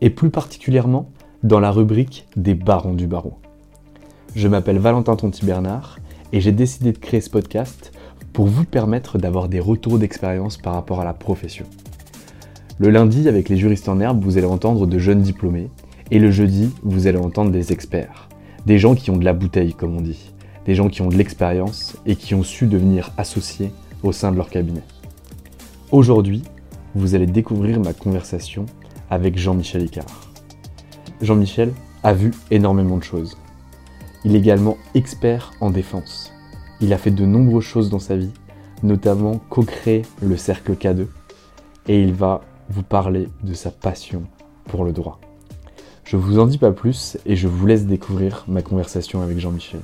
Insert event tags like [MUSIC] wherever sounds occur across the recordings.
Et plus particulièrement dans la rubrique des barons du barreau. Je m'appelle Valentin Tonti-Bernard et j'ai décidé de créer ce podcast pour vous permettre d'avoir des retours d'expérience par rapport à la profession. Le lundi, avec les juristes en herbe, vous allez entendre de jeunes diplômés, et le jeudi, vous allez entendre des experts, des gens qui ont de la bouteille, comme on dit, des gens qui ont de l'expérience et qui ont su devenir associés au sein de leur cabinet. Aujourd'hui, vous allez découvrir ma conversation avec Jean-Michel Icard. Jean-Michel a vu énormément de choses. Il est également expert en défense. Il a fait de nombreuses choses dans sa vie, notamment co-créer le cercle K2, et il va vous parler de sa passion pour le droit. Je vous en dis pas plus et je vous laisse découvrir ma conversation avec Jean-Michel.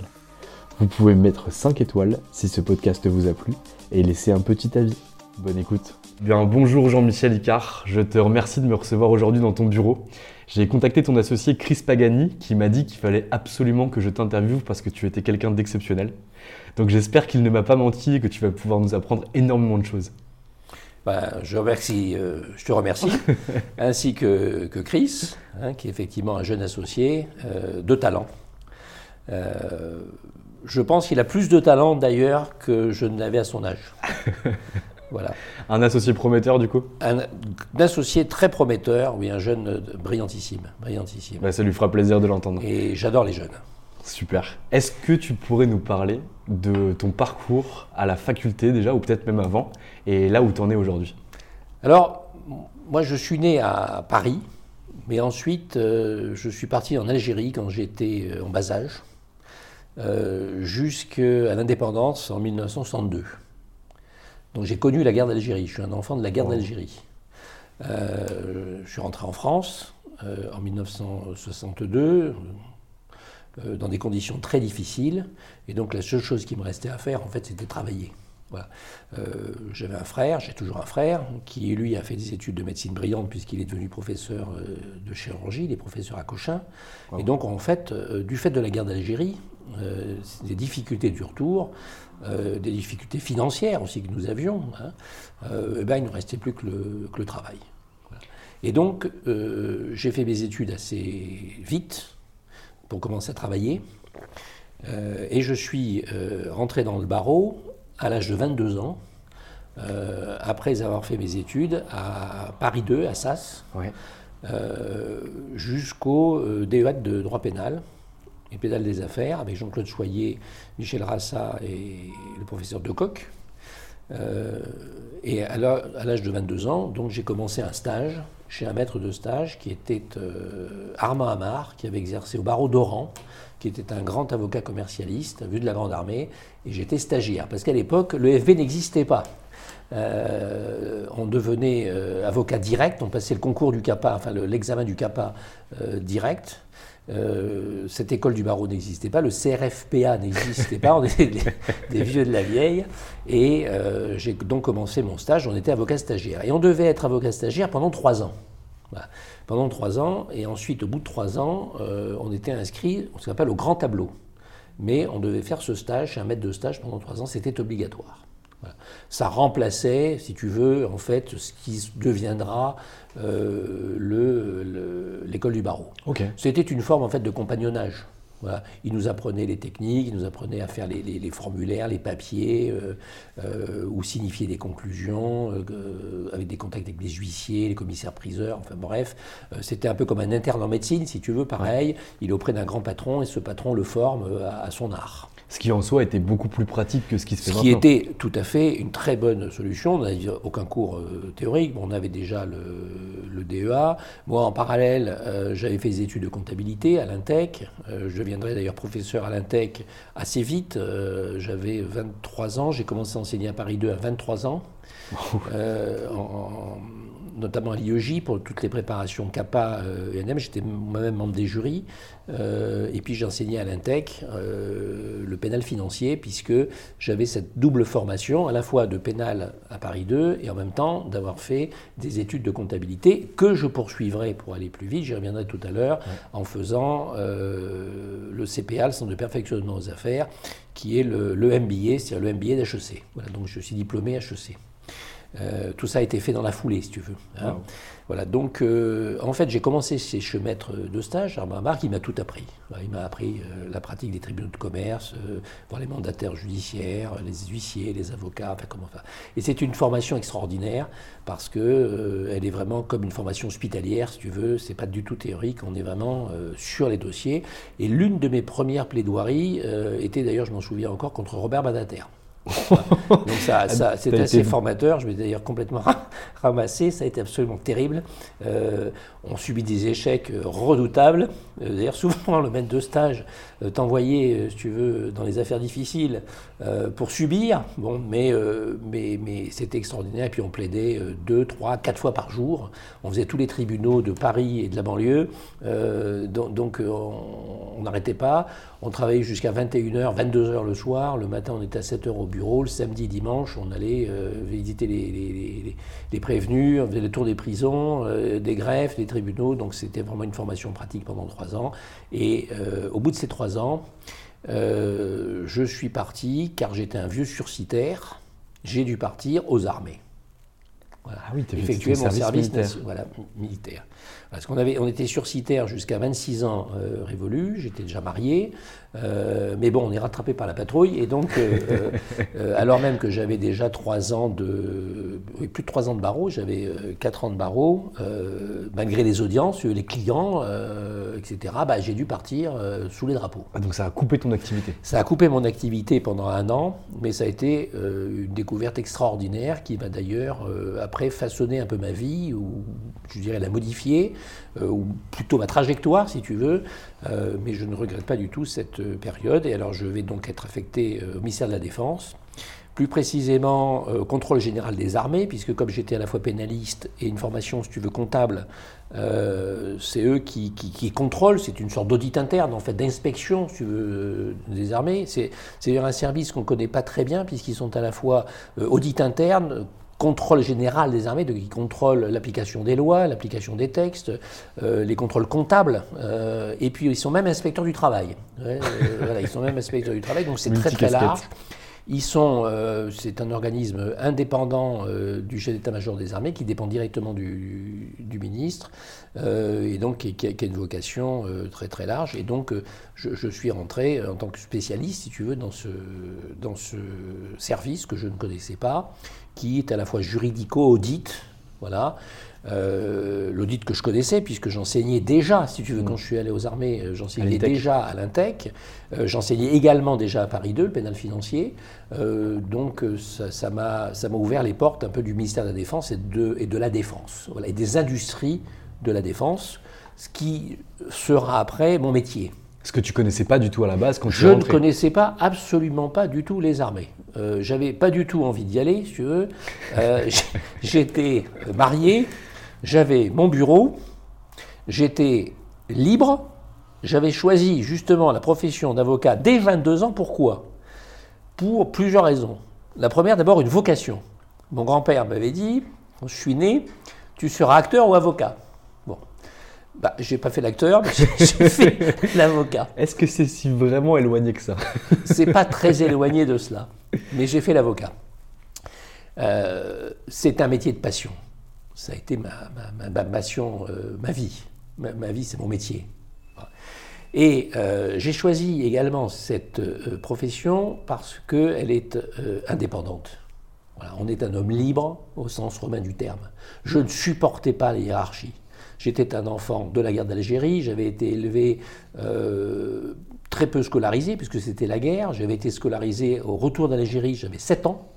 Vous pouvez mettre 5 étoiles si ce podcast vous a plu et laisser un petit avis. Bonne écoute. Bien, bonjour Jean-Michel Icard, je te remercie de me recevoir aujourd'hui dans ton bureau. J'ai contacté ton associé Chris Pagani qui m'a dit qu'il fallait absolument que je t'interviewe parce que tu étais quelqu'un d'exceptionnel. Donc j'espère qu'il ne m'a pas menti et que tu vas pouvoir nous apprendre énormément de choses. Ben, je, remercie, euh, je te remercie, [LAUGHS] ainsi que, que Chris, hein, qui est effectivement un jeune associé euh, de talent. Euh, je pense qu'il a plus de talent d'ailleurs que je ne l'avais à son âge. [LAUGHS] Voilà. Un associé prometteur du coup Un, un associé très prometteur, oui, un jeune brillantissime. brillantissime. Bah, Ça lui fera plaisir de l'entendre. Et j'adore les jeunes. Super. Est-ce que tu pourrais nous parler de ton parcours à la faculté déjà, ou peut-être même avant, et là où tu en es aujourd'hui? Alors, moi je suis né à Paris, mais ensuite euh, je suis parti en Algérie quand j'étais euh, en bas âge, euh, jusqu'à l'indépendance en 1962. Donc j'ai connu la guerre d'Algérie, je suis un enfant de la guerre d'Algérie. Euh, je suis rentré en France euh, en 1962 euh, dans des conditions très difficiles, et donc la seule chose qui me restait à faire, en fait, c'était travailler. Voilà. J'avais un frère, j'ai toujours un frère, qui lui a fait des études de médecine brillante puisqu'il est devenu professeur de chirurgie, il est professeur à Cochin. Et donc en fait, du fait de la guerre d'Algérie, des difficultés du retour, euh, des difficultés financières aussi que nous avions, hein, euh, eh ben, il ne restait plus que le, que le travail. Voilà. Et donc euh, j'ai fait mes études assez vite pour commencer à travailler. Et je suis rentré dans le barreau à l'âge de 22 ans, après avoir fait mes études à Paris 2, à Sas, Ouais. jusqu'au DEA de droit pénal et pénal des affaires avec Jean-Claude Choyer, Michel Rassa et le professeur Decoq. Euh, et à l'â- à l'âge de 22 ans, donc j'ai commencé un stage chez un maître de stage qui était euh, Armand Amar, qui avait exercé au barreau d'Oran, qui était un grand avocat commercialiste, vu de la Grande Armée, et j'étais stagiaire, parce qu'à l'époque, le FV n'existait pas. Euh, on devenait avocat direct, on passait le concours du CAPA, enfin le- l'examen du CAPA euh, cette école du barreau n'existait pas, le CRFPA n'existait pas, on était des, [LAUGHS] vieux de la vieille. Et j'ai donc commencé mon stage, on était avocat stagiaire. Et on devait être avocat stagiaire pendant trois ans. Pendant trois ans, et ensuite, au bout de trois ans, on était inscrit, on s'appelle au grand tableau. Mais on devait faire ce stage, un maître de stage pendant trois ans, c'était obligatoire. Ça remplaçait, si tu veux, en fait, ce qui deviendra euh, l'école du barreau. C'était une forme en fait de compagnonnage. Il nous apprenait les techniques, il nous apprenait à faire les, formulaires, les papiers, euh, euh, ou signifier des conclusions, avec des contacts avec les huissiers, les commissaires-priseurs, enfin bref. C'était un peu comme un interne en médecine, si tu veux, pareil. Il est auprès d'un grand patron et ce patron le forme à son art. Ce qui en soi était beaucoup plus pratique que ce qui se fait ce maintenant. Ce qui était tout à fait une très bonne solution. On n'avait aucun cours euh, théorique, on avait déjà le, DEA. Moi, en parallèle, euh, j'avais fait des études de comptabilité à l'INTEC. Euh, je deviendrai d'ailleurs professeur à l'INTEC assez vite. j'avais 23 ans, j'ai commencé à enseigner à Paris 2 à 23 ans. en, notamment à l'IEJ pour toutes les préparations CAPA et euh, NM. J'étais moi-même membre des jurys. Euh, et puis j'enseignais à l'INTEC euh, le pénal financier, puisque j'avais cette double formation, à la fois de pénal à Paris 2 et en même temps d'avoir fait des études de comptabilité que je poursuivrai pour aller plus vite, j'y reviendrai tout à l'heure, en faisant le CPA, le Centre de perfectionnement aux affaires, qui est le, le MBA, c'est-à-dire le MBA d'HEC. Voilà, donc je suis diplômé HEC. Euh, tout ça a été fait dans la foulée, si tu veux. Hein. Voilà, donc euh, en fait, j'ai commencé chez maître de stage, Armand Marc, il m'a tout appris. il m'a appris euh, la pratique des tribunaux de commerce, voir les mandataires judiciaires, les huissiers, les avocats, enfin comment faire. Et c'est une formation extraordinaire parce que elle est vraiment comme une formation hospitalière, si tu veux. C'est pas du tout théorique, on est vraiment sur les dossiers. Et l'une de mes premières plaidoiries était d'ailleurs, je m'en souviens encore, contre Robert Badater. Donc ça, ça c'était assez formateur. Je vais d'ailleurs complètement ramassé. Ça a été absolument terrible. Euh, on subit des échecs euh, redoutables. Euh, d'ailleurs, souvent, [LAUGHS] le maître de stage t'envoyait, si tu veux, dans les affaires difficiles pour subir. Bon, mais, mais, mais c'était extraordinaire. Et puis on plaidait deux, trois, quatre fois par jour. On faisait tous les tribunaux de Paris et de la banlieue. donc, on n'arrêtait pas. On travaillait jusqu'à 21h, 22h le soir. Le matin, on était à 7h au bureau. Le samedi, dimanche, on allait visiter les, les, prévenus, on faisait le tour des prisons, des greffes, des tribunaux, donc c'était vraiment une formation pratique pendant trois ans. Et euh, au bout de ces trois ans, euh, je suis parti, car j'étais un vieux sursitaire, j'ai dû partir aux armées. Voilà. Ah oui, effectuer mon service militaire. Voilà, militaire. Parce qu'on avait, on était sursitaire jusqu'à 26 ans euh, révolus, j'étais déjà marié, euh, mais bon, on est rattrapé par la patrouille, et donc, euh, [LAUGHS] euh, alors même que j'avais déjà 3 ans de. Oui, plus de 3 ans de barreau, j'avais 4 ans de barreau, malgré les audiences, les clients, etc., bah, j'ai dû partir sous les drapeaux. Ah, donc ça a coupé ton activité Ça a coupé mon activité pendant un an, mais ça a été une découverte extraordinaire qui m'a d'ailleurs, après, façonné un peu ma vie, ou je dirais la modifier, ou plutôt ma trajectoire, si tu veux, mais je ne regrette pas du tout cette période. Et alors je vais donc être affecté euh, au ministère de la Défense, plus précisément contrôle général des armées, puisque comme j'étais à la fois pénaliste et une formation, si tu veux, comptable, euh, c'est eux qui, contrôlent, c'est une sorte d'audit interne, en fait, d'inspection, si tu veux, des armées. C'est un service qu'on ne connaît pas très bien, puisqu'ils sont à la fois euh, audit interne, contrôle général des armées, qui contrôle l'application des lois, l'application des textes, euh, les contrôles comptables, euh, et puis ils sont même inspecteurs du travail. Euh, [LAUGHS] ils sont même inspecteurs du travail, donc c'est très très large. Ils sont, c'est un organisme indépendant du chef d'état-major des armées qui dépend directement du, ministre et donc qui, a, une vocation très très large. Et donc je, je, suis rentré en tant que spécialiste, si tu veux, dans ce, dans ce service que je ne connaissais pas qui est à la fois juridico-audit, voilà, euh, l'audit que je connaissais, puisque j'enseignais déjà, si tu veux, quand mm. je suis allé aux armées, euh, j'enseignais déjà à l'INTEC, euh, j'enseignais également déjà à Paris 2, le pénal financier, donc ça m'a ouvert les portes un peu du ministère de la Défense et de, et de la Défense, voilà, et des industries de la Défense, ce qui sera après mon métier. Ce que tu connaissais pas du tout à la base quand tu Je ne connaissais pas, absolument pas du tout les armées. Euh, j'avais pas du tout envie d'y aller, si tu veux. Euh, [LAUGHS] j'étais marié, j'avais mon bureau, j'étais libre, J'avais choisi justement la profession d'avocat dès 22 ans. Pourquoi? Pour plusieurs raisons. La première, d'abord, une vocation. Mon grand-père m'avait dit, quand je suis né, tu seras acteur ou avocat. Bon. Bah, j'ai pas fait l'acteur, mais j'ai [LAUGHS] fait l'avocat. Est-ce que c'est si vraiment éloigné que ça? [LAUGHS] C'est pas très éloigné de cela, mais j'ai fait l'avocat. Euh, c'est un métier de passion. Ça a été ma, passion, euh, ma vie. Ma, vie, c'est mon métier. Et euh, j'ai choisi également cette profession parce qu'elle est indépendante. on est un homme libre au sens romain du terme. Je ne supportais pas les hiérarchies. J'étais un enfant de la guerre d'Algérie, j'avais été élevé très peu scolarisé, puisque c'était la guerre. J'avais été scolarisé au retour d'Algérie, j'avais 7 ans.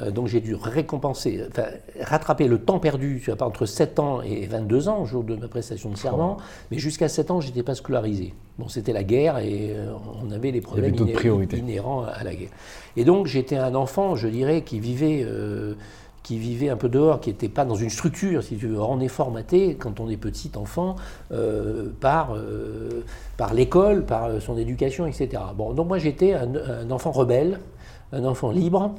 Euh, donc j'ai dû récompenser, enfin, rattraper le temps perdu entre 7 ans et 22 ans, au jour de ma prestation de serment, mais jusqu'à 7 ans, je n'étais pas scolarisé. Bon, c'était la guerre et euh, on avait les problèmes inhérents à la guerre. Et donc j'étais un enfant, je dirais, qui vivait, euh, qui vivait un peu dehors, qui n'était pas dans une structure, si tu veux. on est formaté, quand on est petit enfant, par, par l'école, par son éducation, etc. Bon, donc moi j'étais un enfant rebelle, un enfant libre,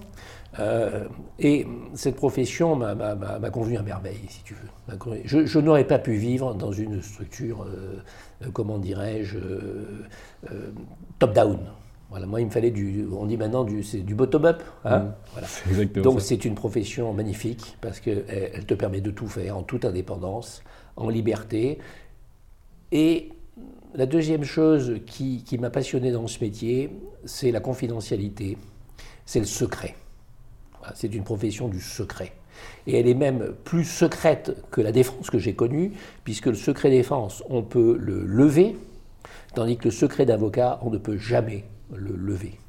euh, et cette profession m'a convenu à merveille, si tu veux. Je, n'aurais pas pu vivre dans une structure, euh, euh, comment dirais-je, top-down. Voilà, moi, il me fallait du. On dit maintenant du, du bottom-up. Hein mmh. voilà. Donc, c'est une profession magnifique parce qu'elle elle te permet de tout faire en toute indépendance, en liberté. Et la deuxième chose qui, qui m'a passionné dans ce métier, c'est la confidentialité, c'est le secret. C'est une profession du secret. Et elle est même plus secrète que la défense que j'ai connue, puisque le secret défense, on peut le lever, tandis que le secret d'avocat, on ne peut jamais le lever.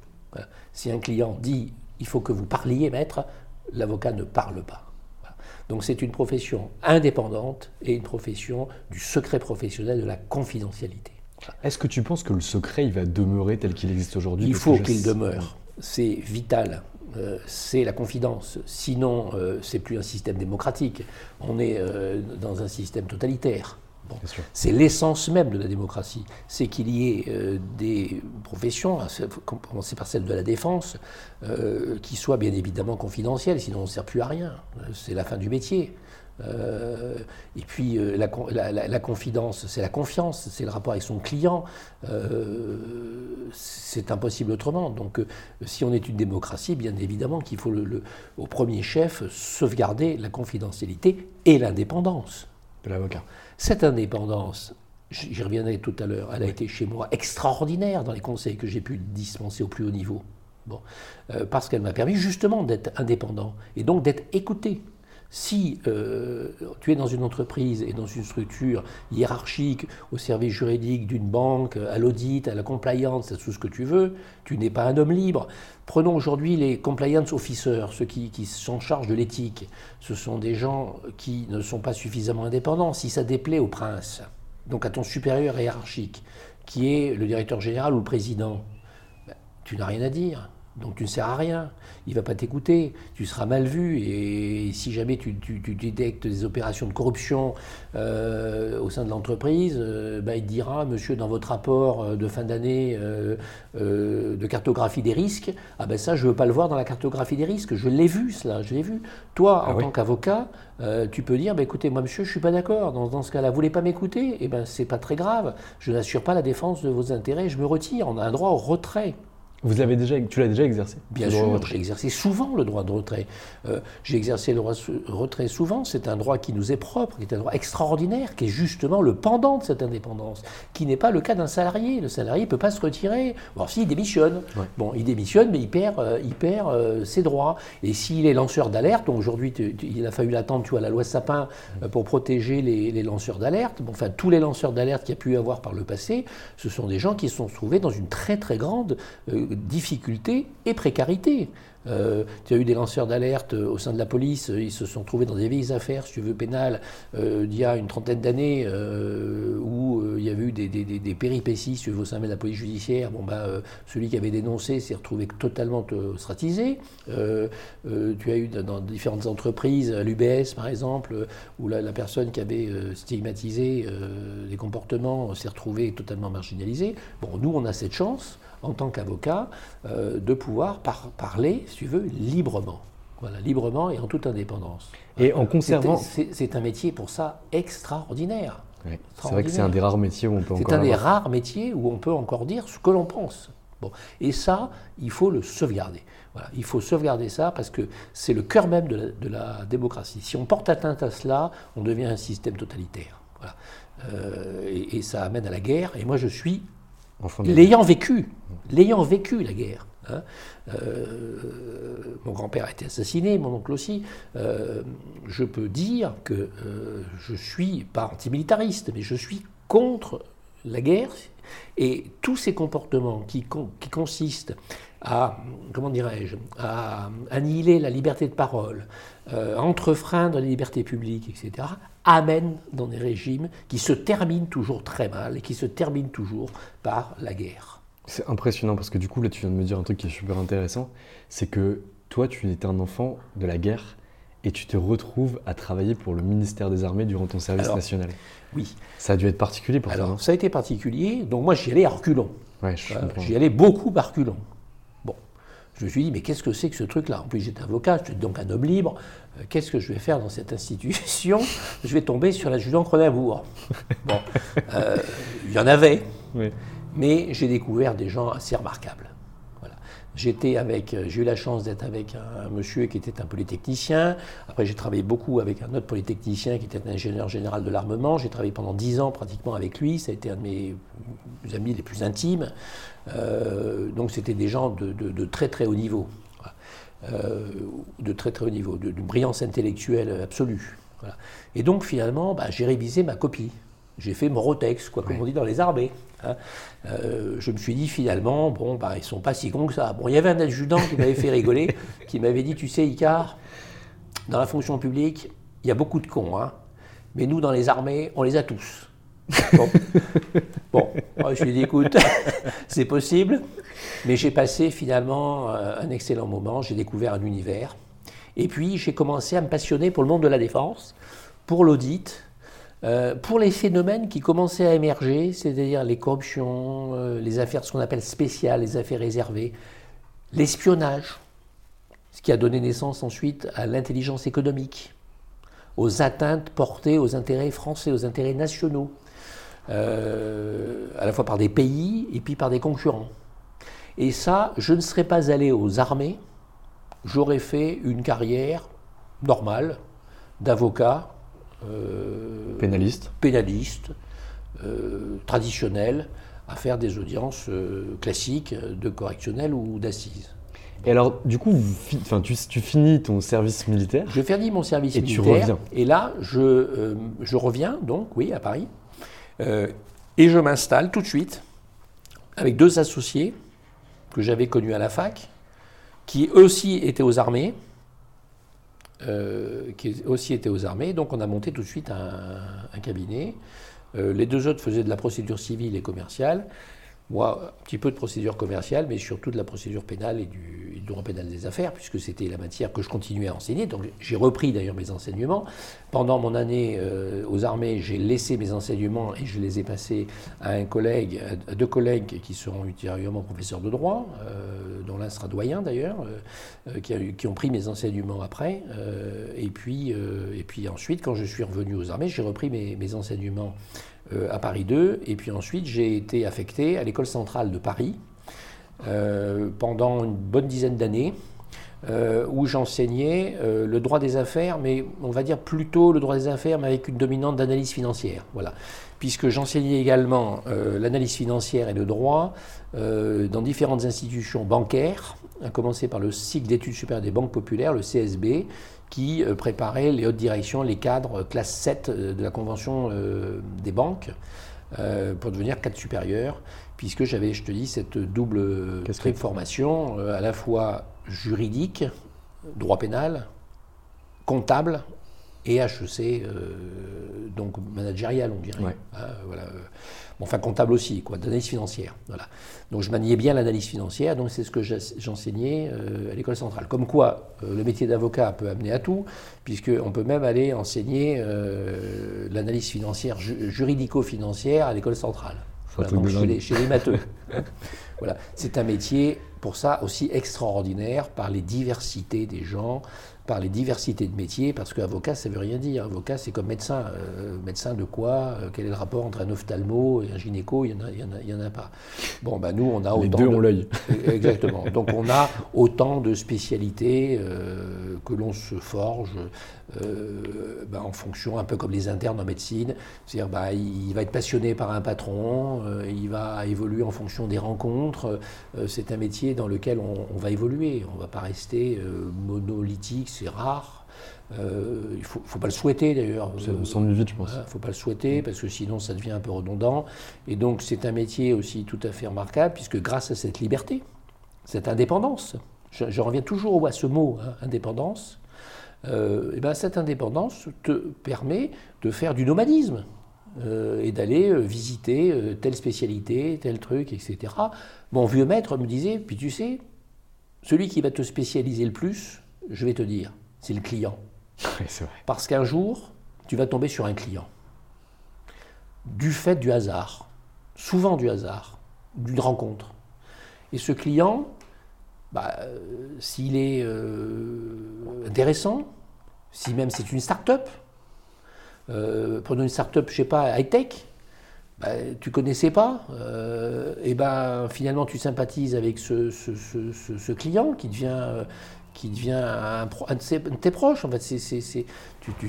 Si un client dit il faut que vous parliez, maître, l'avocat ne parle pas. Donc c'est une profession indépendante et une profession du secret professionnel, de la confidentialité. Est-ce que tu penses que le secret, il va demeurer tel qu'il existe aujourd'hui? Il faut qu'il demeure. C'est vital. Euh, c'est la confidence. Sinon, euh, c'est plus un système démocratique. On est euh, dans un système totalitaire. C'est l'essence même de la démocratie. C'est qu'il y ait des professions, à commencer par celle de la défense, qui soient bien évidemment confidentielles, sinon on ne sert plus à rien. C'est la fin du métier. Euh, et puis euh, la, confidence, c'est la confiance, c'est le rapport avec son client. Euh, c'est impossible autrement. Donc si on est une démocratie, bien évidemment qu'il faut le, au premier chef sauvegarder la confidentialité et l'indépendance. De l'avocat. Cette indépendance, j'y reviendrai tout à l'heure, elle a été chez moi extraordinaire dans les conseils que j'ai pu dispenser au plus haut niveau. Bon, parce qu'elle m'a permis justement d'être indépendant et donc d'être écouté. Si euh, tu es dans une entreprise et dans une structure hiérarchique, au service juridique d'une banque, à l'audit, à la compliance, à tout ce que tu veux, tu n'es pas un homme libre. Prenons aujourd'hui les compliance officers, ceux qui, qui sont en charge de l'éthique. Ce sont des gens qui ne sont pas suffisamment indépendants. Si ça déplaît au prince, donc à ton supérieur hiérarchique, qui est le directeur général ou le président, ben, tu n'as rien à dire. Donc tu ne sers à rien, il ne va pas t'écouter, tu seras mal vu. Et si jamais tu, détectes des opérations de corruption euh, au sein de l'entreprise, euh, bah, il te dira, monsieur, dans votre rapport euh, de fin d'année de cartographie des risques, ah ben ça je ne veux pas le voir dans la cartographie des risques, je l'ai vu cela, je l'ai vu. Toi, ah en tant qu'avocat, tu peux dire, bah, écoutez, moi monsieur, je ne suis pas d'accord, dans, ce cas-là, vous ne voulez pas m'écouter? Eh bien c'est pas très grave, je n'assure pas la défense de vos intérêts, je me retire, on a un droit au retrait. Vous l'avez déjà, tu l'as déjà exercé Bien sûr, j'ai exercé souvent le droit de retrait. Euh, j'ai exercé le droit de retrait souvent. C'est un droit qui nous est propre, qui est un droit extraordinaire, qui est justement le pendant de cette indépendance, qui n'est pas le cas d'un salarié. Le salarié ne peut pas se retirer. Bon, s'il démissionne. Bon, il démissionne, mais il perd, euh, il perd euh, ses droits. Et s'il est lanceur d'alerte, aujourd'hui, il a fallu attendre, tu vois, la loi Sapin pour protéger les, les lanceurs d'alerte. Bon, enfin, tous les lanceurs d'alerte qu'il y a pu y avoir par le passé, ce sont des gens qui se sont trouvés dans une très très grande difficulté et précarité. Euh, tu as eu des lanceurs d'alerte euh, au sein de la police, ils se sont trouvés dans des vieilles affaires, si tu veux, pénales, d'il y a une trentaine d'années, où il y avait eu des, péripéties, si tu veux, au sein de la police judiciaire. Bon, bah, celui qui avait dénoncé s'est retrouvé totalement ostratisé. tu as eu dans différentes entreprises, à l'UBS par exemple, où la, la personne qui avait stigmatisé les comportements s'est retrouvée totalement marginalisée. Bon, nous, on a cette chance en tant qu'avocat, euh, de pouvoir parler, si tu veux, librement. Voilà, librement et en toute indépendance. Et en conservant. C'est un métier pour ça extraordinaire. C'est vrai que c'est un des rares métiers où on peut encore. C'est un des rares métiers où on peut encore dire ce que l'on pense. Bon. Et ça, il faut le sauvegarder. Voilà. Il faut sauvegarder ça parce que c'est le cœur même de la, démocratie. Si on porte atteinte à cela, on devient un système totalitaire. Voilà. Euh, et, et, ça amène à la guerre. Et moi, je suis L'ayant vécu, l'ayant vécu la guerre. Hein, euh, mon grand-père a été assassiné, mon oncle aussi. Euh, je peux dire que euh, je suis pas antimilitariste, mais je suis contre la guerre et tous ces comportements qui, qui consistent à, comment dirais-je, à annihiler la liberté de parole, à entrefreindre les libertés publiques, etc., amène dans des régimes qui se terminent toujours très mal et qui se terminent toujours par la guerre. C'est impressionnant parce que du coup, là, tu viens de me dire un truc qui est super intéressant, c'est que toi, tu étais un enfant de la guerre et tu te retrouves à travailler pour le ministère des Armées durant ton service national. Oui. Ça a dû être particulier pour toi. Alors, ça a été particulier. Donc moi, j'y allais à reculons. Ouais, euh, j'y allais beaucoup à reculons. Je me suis dit, mais qu'est-ce que c'est que ce truc-là? En plus, j'étais avocat, je suis donc un homme libre. Euh, qu'est-ce que je vais faire dans cette institution? Je vais tomber sur l'adjudant Cronenbourg. [LAUGHS] Bon, euh, il y en avait, mais j'ai découvert des gens assez remarquables. J'étais avec, euh, j'ai eu la chance d'être avec un, monsieur qui était un polytechnicien. Après, j'ai travaillé beaucoup avec un autre polytechnicien qui était un ingénieur général de l'armement. J'ai travaillé pendant dix ans pratiquement avec lui. Ça a été un de mes amis les plus intimes. Donc, c'était des gens de, très très haut niveau. Euh, de très très haut niveau, d'une brillance intellectuelle absolue. Et donc finalement, bah, j'ai révisé ma copie. J'ai fait mon rotex, quoi, comme on dit dans les armées. Hein. Euh, je me suis dit finalement, bon, bah, ils sont pas si cons que ça. Bon, il y avait un adjudant qui m'avait fait rigoler, [LAUGHS] qui m'avait dit, tu sais, Icar, dans la fonction publique, il y a beaucoup de cons, hein, mais nous, dans les armées, on les a tous. Bon, [LAUGHS] bon je me suis dit, écoute, [LAUGHS] c'est possible. Mais j'ai passé finalement euh, un excellent moment, j'ai découvert un univers. Et puis j'ai commencé à me passionner pour le monde de la défense, pour l'audit, euh, pour les phénomènes qui commençaient à émerger, c'est-à-dire les corruptions, euh, les affaires, ce qu'on appelle spéciales, les affaires réservées, l'espionnage, ce qui a donné naissance ensuite à l'intelligence économique, aux atteintes portées aux intérêts français, aux intérêts nationaux, à la fois par des pays et puis par des concurrents. Et ça, je ne serais pas allé aux armées, j'aurais fait une carrière normale d'avocat. Euh, pénaliste. Pénaliste, euh, traditionnel, à faire des audiences euh, classiques de correctionnel ou d'assises. Et alors, du coup, enfin, tu, finis ton service militaire Je finis mon service et militaire. Tu reviens. Et là, je, je reviens, donc, oui, à Paris. Et je m'installe tout de suite avec deux associés que j'avais connus à la fac, qui aussi étaient aux armées, euh, qui aussi étaient aux armées. Donc on a monté tout de suite un, cabinet. Euh, les deux autres faisaient de la procédure civile et commerciale. Moi, un petit peu de procédure commerciale, mais surtout de la procédure pénale et du, droit pénal des affaires, puisque c'était la matière que je continuais à enseigner. Donc j'ai repris d'ailleurs mes enseignements. Pendant mon année euh, aux armées, j'ai laissé mes enseignements et je les ai passés à un collègue, à deux collègues qui seront ultérieurement professeurs de droit, euh, dont l'un sera doyen d'ailleurs, euh, qui, ont pris mes enseignements après. et, puis, et puis ensuite, quand je suis revenu aux armées, j'ai repris mes, mes enseignements à Paris 2. Et puis ensuite, j'ai été affecté à l'école centrale de Paris euh, pendant une bonne dizaine d'années. Euh, où j'enseignais le droit des affaires, mais on va dire plutôt le droit des affaires, mais avec une dominante d'analyse financière. Voilà. Puisque j'enseignais également l'analyse financière et le droit dans différentes institutions bancaires, à commencer par le cycle d'études supérieures des banques populaires, le CSB, qui euh, préparait les hautes directions, les cadres euh, classe 7 euh, de la Convention des banques. pour devenir cadre supérieur, puisque j'avais, je te dis, cette double formation, à la fois juridique, droit pénal, comptable et HEC, donc managérial, on dirait. Hein, voilà enfin comptable aussi, quoi, d'analyse financière. Voilà. Donc je maniais bien l'analyse financière, donc c'est ce que j'enseignais euh, à l'école centrale. Comme quoi, euh, le métier d'avocat peut amener à tout, puisqu'on peut même aller enseigner euh, l'analyse financière, juridico-financière à l'école centrale. chez, les, chez les matheux. [LAUGHS] voilà. C'est un métier, pour ça, aussi extraordinaire par les diversités des gens, par les diversités de métiers, parce qu'avocat, ça ne veut rien dire. Avocat, c'est comme médecin. Euh, médecin de quoi? Euh, Quel est le rapport entre un ophtalmo et un gynéco? Il n'y en, en, en, a pas. Bon, ben nous, on a les autant. deux ont l'œil. [LAUGHS] Exactement. Donc, on a autant de spécialités euh, que l'on se forge ben, en fonction, un peu comme les internes en médecine. C'est-à-dire, ben, il va être passionné par un patron, il va évoluer en fonction des rencontres. c'est un métier dans lequel on, on va évoluer. On ne va pas rester monolithique c'est rare. Euh, il ne faut, pas le souhaiter d'ailleurs. On s'ennuie vite, je pense. Il ne faut pas le souhaiter parce que sinon ça devient un peu redondant. Et donc c'est un métier aussi tout à fait remarquable puisque grâce à cette liberté, cette indépendance, je, reviens toujours à ce mot, hein, indépendance, euh, et ben cette indépendance te permet de faire du nomadisme. Euh, et d'aller visiter telle spécialité, tel truc, etc. Mon vieux maître me disait, puis tu sais, celui qui va te spécialiser le plus, je vais te dire, c'est le client. [LAUGHS] Parce qu'un jour, tu vas tomber sur un client. Du fait du hasard, souvent du hasard, d'une rencontre. Et ce client, bah, s'il est euh, intéressant, si même c'est une start-up, euh, prenons une start-up, je sais pas, high-tech, bah, tu connaissais pas, euh, et ben finalement tu sympathises avec ce, client qui devient qui devient un, de, tes proches. En fait,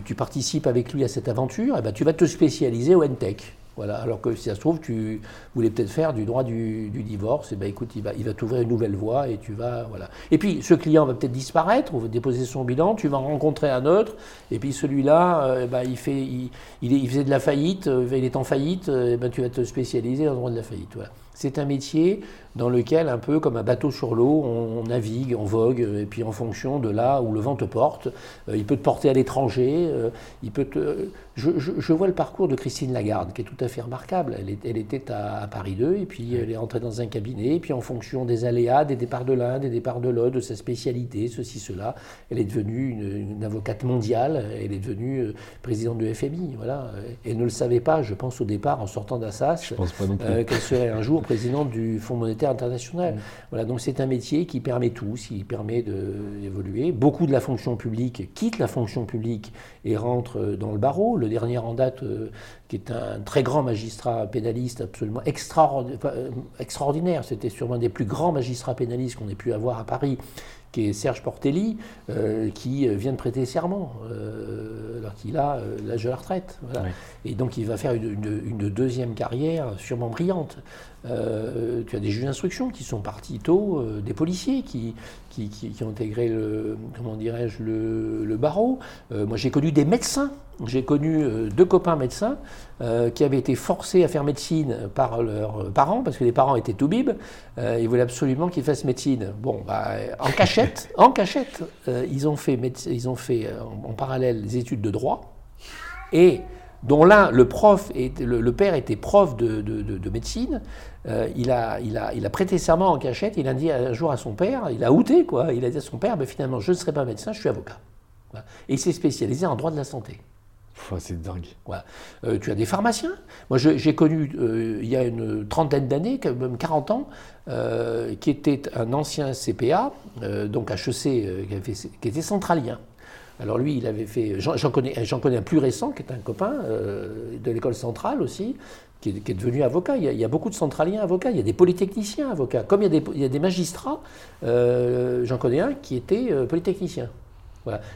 tu, participes avec lui à cette aventure, et ben, tu vas te spécialiser au NTEC. Voilà, alors que si ça se trouve, tu voulais peut-être faire du droit du, divorce, et ben écoute, il va, il va t'ouvrir une nouvelle voie et tu vas. Voilà. Et puis, ce client va peut-être disparaître, on va déposer son bilan, tu vas rencontrer un autre, et puis celui-là, euh, ben, il, fait, il, il, faisait de la faillite, euh, il est en faillite, et ben, tu vas te spécialiser dans le droit de la faillite. Voilà. C'est un métier dans lequel, un peu comme un bateau sur l'eau, on, navigue, on vogue, et puis en fonction de là où le vent te porte, euh, il peut te porter à l'étranger, euh, il peut te... Je, vois le parcours de Christine Lagarde, qui est tout à fait remarquable. Elle, était à, Paris 2, et puis elle est entrée dans un cabinet, et puis en fonction des aléas, des départs de l'un, des départs de l'autre, de sa spécialité, ceci, cela, elle est devenue une, avocate mondiale, elle est devenue euh, présidente de FMI, voilà. Elle ne le savait pas, je pense, au départ, en sortant d'Assas, qu'elle serait un jour présidente du Fonds monétaire international. Mm. Voilà, donc c'est un métier qui permet tout, qui permet d'évoluer. Beaucoup de la fonction publique quittent la fonction publique et rentrent dans le barreau. Le dernier en date, euh, qui est un très grand magistrat pénaliste, absolument euh, extraordinaire, c'était sûrement un des plus grands magistrats pénalistes qu'on ait pu avoir à Paris, qui est Serge Portelli, euh, qui vient de prêter serment, alors qu'il a l'âge de la retraite. Et donc il va faire une, deuxième carrière sûrement brillante. Euh, tu as des juges d'instruction qui sont partis tôt, euh, des policiers qui, qui, ont intégré le, comment dirais-je, le, barreau. Euh, moi, j'ai connu des médecins. J'ai connu deux copains médecins qui avaient été forcés à faire médecine par leurs parents, parce que les parents étaient tout bib. ils voulaient absolument qu'ils fassent médecine. Bon, bah, en cachette, [LAUGHS] en cachette, ils ont fait, ils ont fait en, parallèle des études de droit. Et dont l'un, le prof, le, père était prof de, médecine, euh, il, a, il, a, il, a, prêté serment en cachette, il a dit un jour à son père, il a outé quoi, il a dit à son père, ben, finalement je ne serai pas médecin, je suis avocat. Et il s'est spécialisé en droit de la santé. c'est dingue. Euh, tu as des pharmaciens? Moi, j'ai connu, euh, il y a une trentaine d'années, même 40 ans, qui était un ancien CPA, donc HEC, qui, qui était centralien. Alors lui, il avait fait. J'en connais, un plus récent, qui est un copain euh, de l'école centrale aussi, qui est, devenu avocat. Il y, a, beaucoup de centraliens avocats, il y a des polytechniciens avocats. Comme il y a des, magistrats, euh, j'en connais un qui était euh, polytechnicien.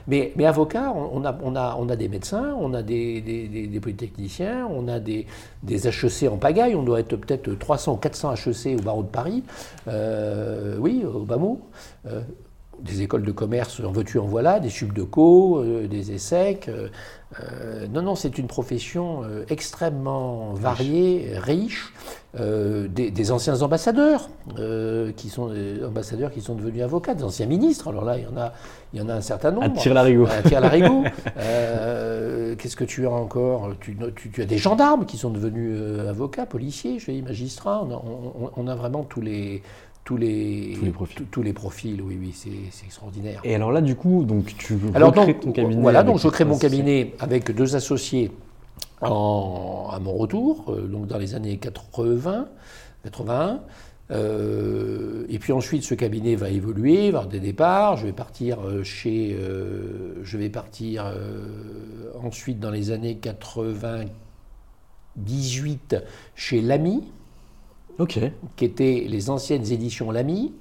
Mais, mais avocat, on a, des médecins, on a des, polytechniciens, on a des, des HEC en pagaille, on doit être peut-être 300 ou 400 HEC au barreau de Paris, oui, au bas des écoles de commerce en veux-tu en voilà, des subdeco, euh, des ESSEC. Euh, euh, non, non, c'est une profession euh, extrêmement variée, riche. Euh, des, des anciens ambassadeurs qui sont des ambassadeurs qui sont devenus avocats, des anciens ministres. Alors là, il y en a, il y en a un certain nombre. À tire-larigot. Tire-larigot. [LAUGHS] Euh, Qu'est-ce que tu as encore? Tu, tu- tu as des gendarmes qui sont devenus avocats, policiers, je dis magistrats. On a, on- on a vraiment tous les tous les Tous les profils. tous- les profils. Oui, oui, c'est extraordinaire. Et alors là, du coup, donc tu Alors donc, ton cabinet. voilà, donc je crée mon cabinet avec deux associés en- à mon retour, euh, donc dans les années 80, 81. Euh, et puis ensuite, ce cabinet va évoluer, va avoir des départs. Je vais partir euh, chez, euh, je vais partir ensuite dans les années 98 chez l'AMI, Ok. qui étaient les anciennes éditions Lamy.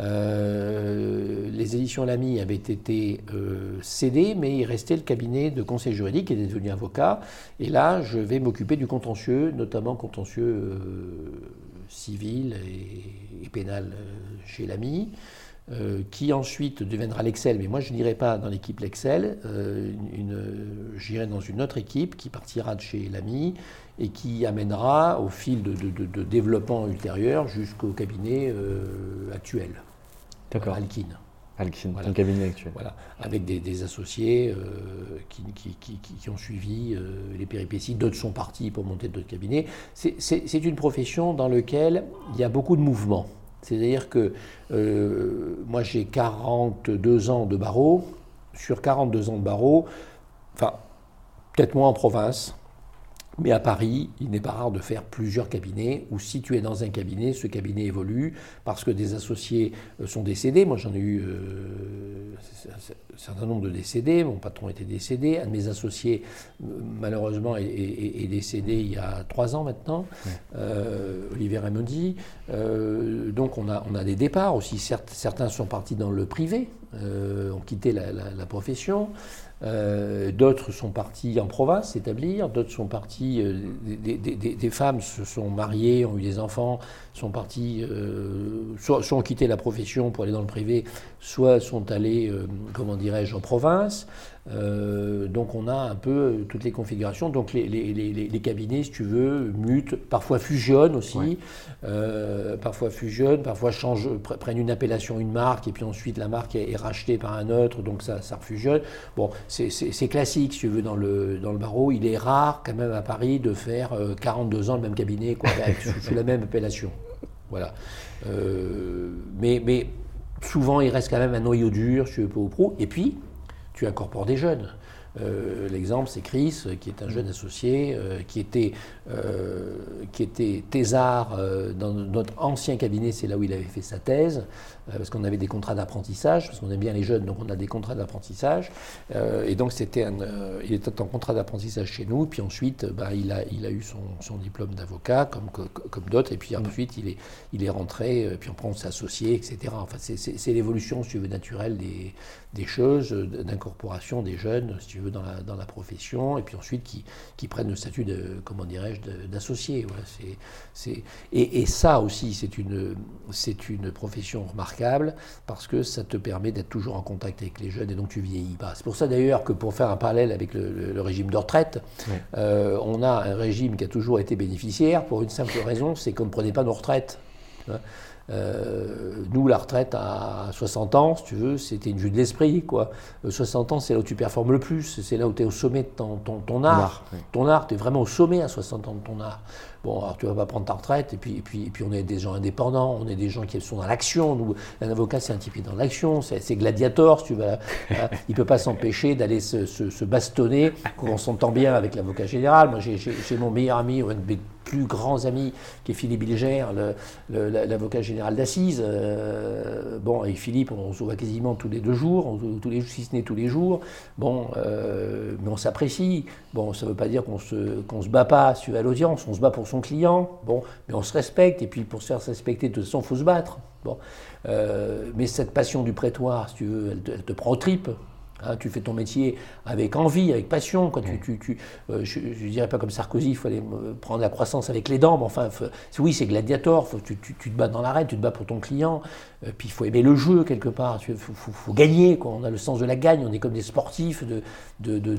Euh, les éditions Lamy avaient été euh, cédées, mais il restait le cabinet de conseil juridique qui était devenu avocat. Et là, je vais m'occuper du contentieux, notamment contentieux euh, civil et, et pénal chez Lamy. qui ensuite deviendra l'Excel, mais moi je n'irai pas dans l'équipe l'Excel, j'irai dans une autre équipe qui partira de chez l'AMI et qui amènera au fil de, de- de- de développement ultérieur jusqu'au cabinet euh, actuel, D'accord. Alkin. Alkin, Voilà. ton cabinet actuel. Voilà, avec des, des associés euh, qui, qui- qui- qui- qui ont suivi euh, les péripéties. D'autres sont partis pour monter d'autres cabinets. C'est- une profession dans laquelle il y a beaucoup de mouvements. C'est-à-dire que moi j'ai 42 ans de barreau. Sur 42 ans de barreau, enfin, peut-être moins en province, mais à Paris, il n'est pas rare de faire plusieurs cabinets, ou si tu es dans un cabinet, ce cabinet évolue parce que des associés euh, sont décédés. Moi, j'en ai eu euh, certain nombre de décédés. Mon patron était décédé. Un de mes associés, euh, malheureusement, est, est- est décédé il y a trois ans maintenant, euh, Olivier Raimondi. Euh, donc, on a, on a des départs aussi. Certes, certains sont partis dans le privé, euh, ont quitté la, la- la profession. Euh, d'autres sont partis en province s'établir, d'autres sont partis, euh, des, des- des- des femmes se sont mariées, ont eu des enfants, sont partis, euh, soit ont quitté la profession pour aller dans le privé, soit sont allés, euh, comment dirais-je, en province. Euh, donc on a un peu euh, toutes les configurations. Donc les, les- les- les- les cabinets, si tu veux, mutent, parfois fusionnent aussi, euh, parfois fusionnent, parfois changent, pre- prennent une appellation, une marque, et puis ensuite la marque est, est rachetée par un autre, donc ça, ça refusionne. Bon, c'est- classique, si tu veux, dans le, dans le barreau. Il est rare, quand même, à Paris, de faire euh, 42 ans le même cabinet, quoi, sous, sous la même appellation. Voilà. Mais, mais souvent, il reste quand même un noyau dur, tu veux, peu ou pro. Et puis, tu incorpores des jeunes. Euh, L'exemple, c'est Chris, euh, qui est un jeune associé, euh, qui était, qui était thésard dans notre ancien cabinet, c'est là où il avait fait sa thèse, parce qu'on avait des contrats d'apprentissage, parce qu'on aime bien les jeunes, donc on a des contrats d'apprentissage. Euh, et donc, c'était un, euh, il était en contrat d'apprentissage chez nous, puis ensuite, euh, bah, il, a, il a eu son, son diplôme d'avocat, comme, co- comme d'autres, et puis ensuite, il est, il est rentré, euh, puis après, on s'est associé, etc. Enfin, c'est- l'évolution, si tu veux, naturelle des, des choses, euh, d'incorporation des jeunes, si tu veux, dans la, dans la profession, et puis ensuite qui, qui prennent le statut de, comment dirais-je, d'associé. Voilà, et, et ça aussi, c'est une, c'est une profession remarquable, parce que ça te permet d'être toujours en contact avec les jeunes, et donc tu vieillis pas. C'est pour ça d'ailleurs que pour faire un parallèle avec le, le- le régime de retraite, euh, on a un régime qui a toujours été bénéficiaire, pour une simple raison, c'est qu'on ne prenait pas nos retraites. hein. Euh, nous, la retraite à 60 ans, si tu veux, c'était une vue de l'esprit. quoi. Euh, 60 ans, c'est là où tu performes le plus, c'est là où tu es au sommet de ton, ton, ton art. art, oui. Art, tu es vraiment au sommet à 60 ans de ton art. Bon, alors tu vas pas prendre ta retraite, et puis, et puis, et puis on est des gens indépendants, on est des gens qui sont dans l'action. Un avocat, c'est un type qui dans l'action, c'est gladiator, tu veux. Hein, il peut pas s'empêcher d'aller se, se- bastonner, on s'entend bien avec l'avocat général. Moi, j'ai- mon meilleur ami, un de mes plus grands amis, qui est Philippe Bilger, l'avocat général d'Assise. Euh, bon, et Philippe, on se voit quasiment tous les deux jours, on- tous les, si ce n'est tous les jours. Bon, euh, mais on s'apprécie. Bon, ça ne veut pas dire qu'on se, qu'on se bat pas à l'audience, on se bat pour son client. Bon, mais on se respecte, et puis pour se faire respecter, de toute façon, il faut se battre. Bon. Euh, mais cette passion du prétoire, si tu veux, elle te, elle te prend aux tripes. Hein, tu fais ton métier avec envie, avec passion. Quoi. Tu, tu, euh, je ne dirais pas comme Sarkozy, il fallait prendre la croissance avec les dents. Mais enfin, oui, c'est gladiator. Faut, tu, te bats dans l'arène, tu te bats pour ton client. Euh, puis il faut aimer le jeu quelque part. Il faut, gagner. Quoi. On a le sens de la gagne. On est comme des sportifs de, de, de,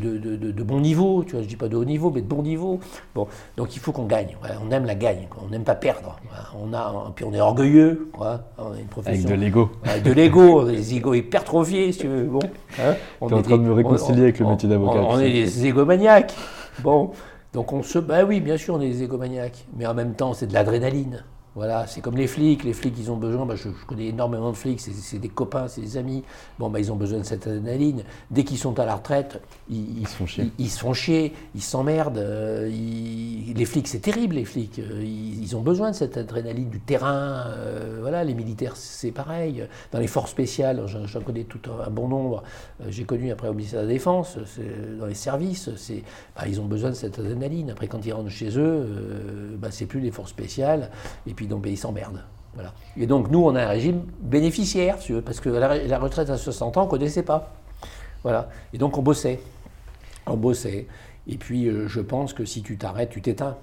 de bon niveau. Tu vois, je dis pas de haut niveau, mais de bon niveau. Bon, donc il faut qu'on gagne. on aime la gagne. On n'aime pas perdre. On a, puis on est orgueilleux. Quoi. On a une profession, avec de l'ego. [LAUGHS] Avec de l'ego. des égos hypertrophiés, si tu veux. Bon. Hein on est en train de me réconcilier avec le métier d'avocat. On, est des égomaniaques. Bon, donc on se. Bah oui, bien sûr, on est des égomaniaques. Mais en même temps, c'est de l'adrénaline. Voilà, c'est comme les flics. Les flics, ils ont besoin. Bah, je, connais énormément de flics. C'est des copains, c'est des amis. Bon, bah, ils ont besoin de cette adrénaline. Dès qu'ils sont à la retraite, ils, ils se font chier. Ils. Ils s'emmerdent. Euh, les flics, c'est terrible. Les flics, euh, ils, ont besoin de cette adrénaline du terrain. Euh, voilà, les militaires, c'est pareil. Dans les forces spéciales, j'en connais tout un, bon nombre. J'ai connu après au ministère de la Défense, dans les services, bah, ils ont besoin de cette adrénaline. Après, quand ils rentrent chez eux, bah, c'est plus les forces spéciales. Et puis donc ben, ils s'emmerdent. Voilà. Et donc nous, on a un régime bénéficiaire, parce que la, retraite à 60 ans, on ne connaissait pas. Voilà. Et donc on bossait. On bossait. Et puis euh, je pense que si tu t'arrêtes, tu t'éteins.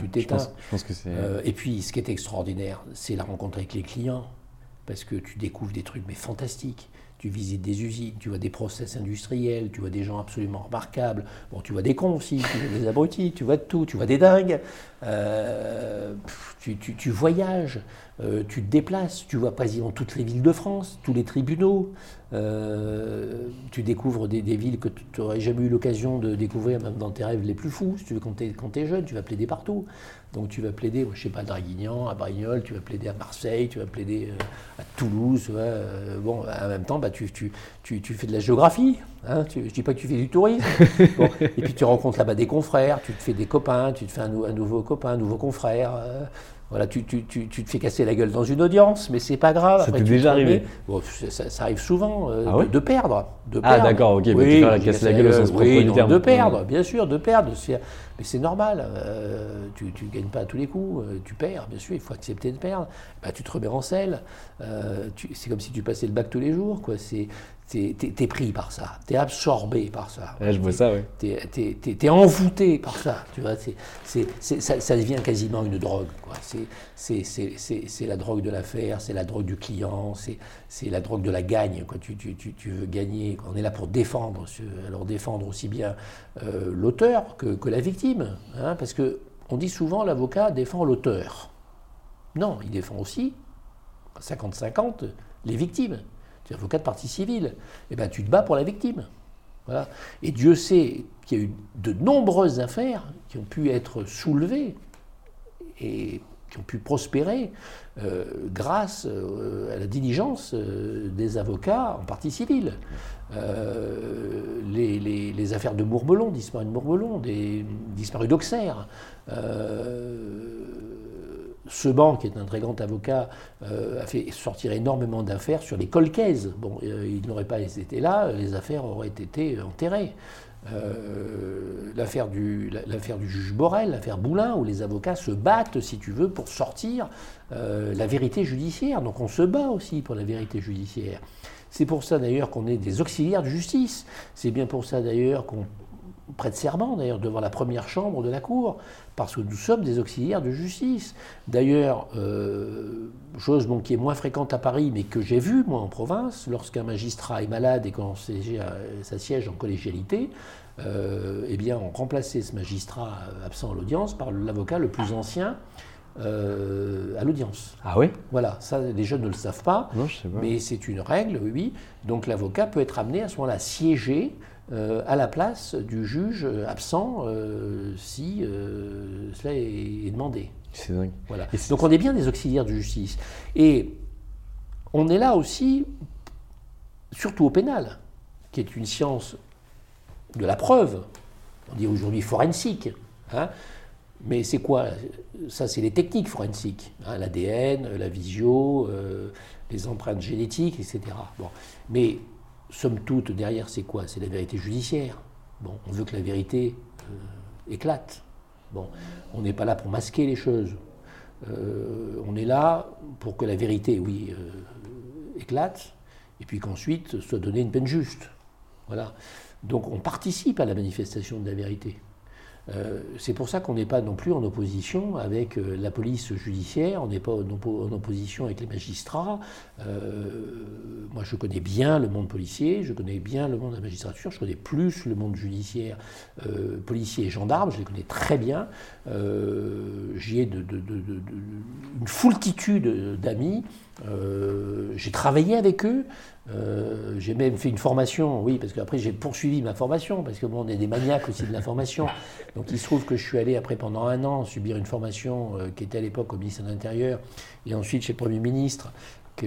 tu t'éteins. Je pense, que c'est... Euh, et puis ce qui est extraordinaire, c'est la rencontre avec les clients. Parce que tu découvres des trucs mais fantastiques tu visites des usines, tu vois des process industriels, tu vois des gens absolument remarquables. Bon, tu vois des cons aussi, tu vois des abrutis, tu vois de tout, tu vois des dingues. Euh, tu, voyages, euh, tu te déplaces, tu vois quasiment toutes les villes de France, tous les tribunaux. Euh, tu découvres des, villes que tu n'aurais jamais eu l'occasion de découvrir, même dans tes rêves les plus fous. Si tu veux, quand tu es, jeune, tu vas plaider partout. Donc tu vas plaider, je je sais pas, à Draguignan, à Brignoles, tu vas plaider à Marseille, tu vas plaider à Toulouse. bon, en même temps, bah, tu, fais de la géographie. Hein, je ne dis pas que tu fais du tourisme. [LAUGHS] et puis tu rencontres là-bas des confrères, tu te fais des copains, tu te fais un, nouveau copain, un nouveau confrère. Euh, voilà, tu, tu, tu, te fais casser la gueule dans une audience, mais c'est pas grave. Ça t'est déjà arrivé bon, ça, arrive souvent euh, ah de, perdre, de, Ah d'accord, ok, mais tu fais casser la gueule au sens terme. De perdre, bien sûr, de perdre. Mais c'est normal, euh, tu ne gagnes pas à tous les coups, tu perds, bien sûr, il faut accepter de perdre. Bah, tu te remets en selle, c'est comme si tu passais le bac tous les jours. Quoi. T'es es, pris par ça, t'es absorbé par ça. je vois ça, oui. T'es es, envoûté par ça, tu vois. ça, ça, devient quasiment une drogue, quoi. C'est la drogue de l'affaire, c'est la drogue du client, c'est la drogue de la gagne, quoi. Tu, tu, veux gagner, on est là pour défendre, alors défendre aussi bien euh, l'auteur que, la victime, hein, parce que on dit souvent l'avocat défend l'auteur. Non, il défend aussi, 50-50, les victimes tu es avocat de partie civile, eh ben, tu te bats pour la victime. Et Dieu sait qu'il y a eu de nombreuses affaires qui ont pu être soulevées et ont pu prospérer euh, grâce euh, à la diligence euh, des avocats en partie civile. Les, affaires de Mourbelon, disparu de Mourbelon, des disparus d'Auxerre, Seban, qui est un très grand avocat, a fait sortir énormément d'affaires sur les colcaises. Bon, il n'aurait pas été là, les affaires auraient été enterrées. Euh, l'affaire du, du, juge Borel, l'affaire Boulin, où les avocats se battent, si tu veux, pour sortir la vérité judiciaire. Donc on se bat aussi pour la vérité judiciaire. C'est pour ça d'ailleurs qu'on est des auxiliaires de justice. C'est bien pour ça d'ailleurs qu'on prête serment d'ailleurs devant la première chambre de la Cour, parce que nous sommes des auxiliaires de justice. D'ailleurs, euh, chose qui est moins fréquente à Paris, mais que j'ai vue moi en province, lorsqu'un magistrat est malade et qu'on s'assiège en collégialité, euh, eh bien on remplaçait ce magistrat absent à l'audience par l'avocat le plus ancien. Euh, à l'audience. Ah oui? Voilà, ça les jeunes ne le savent pas, non, je sais pas. mais c'est une règle, oui. Donc l'avocat peut être amené à ce moment-là à siéger euh, à la place du juge absent euh, si euh, cela est, demandé. C'est dingue. Voilà. Donc on est bien des auxiliaires de justice. Et on est là aussi, surtout au pénal, qui est une science de la preuve. On dit aujourd'hui forensique. Hein. mais c'est quoi? Ça, c'est les techniques forensiques. Hein, L'ADN, la visio, les empreintes génétiques, etc. Bon. Mais somme toute, derrière, c'est quoi? C'est la vérité judiciaire. Bon, on veut que la vérité euh, éclate. Bon, on n'est pas là pour masquer les choses. Euh, on est là pour que la vérité, oui, euh, éclate, et puis qu'ensuite soit donnée une peine juste. Voilà. Donc on participe à la manifestation de la vérité. Euh, c'est pour ça qu'on n'est pas non plus en opposition avec euh, la police judiciaire, on n'est pas en, opposition avec les magistrats. Euh, moi, je connais bien le monde policier, je connais bien le monde de la magistrature, je connais plus le monde judiciaire, policier et gendarme, je les connais très bien. J'y ai une foultitude d'amis. J'ai travaillé avec eux. Euh, j'ai même fait une formation, oui, parce qu'après j'ai poursuivi ma formation, parce que bon, on est des maniaques aussi de la formation. Donc il se trouve que je suis allé après pendant un an subir une formation euh, qui était à l'époque au ministère de l'Intérieur et ensuite chez le Premier ministre qui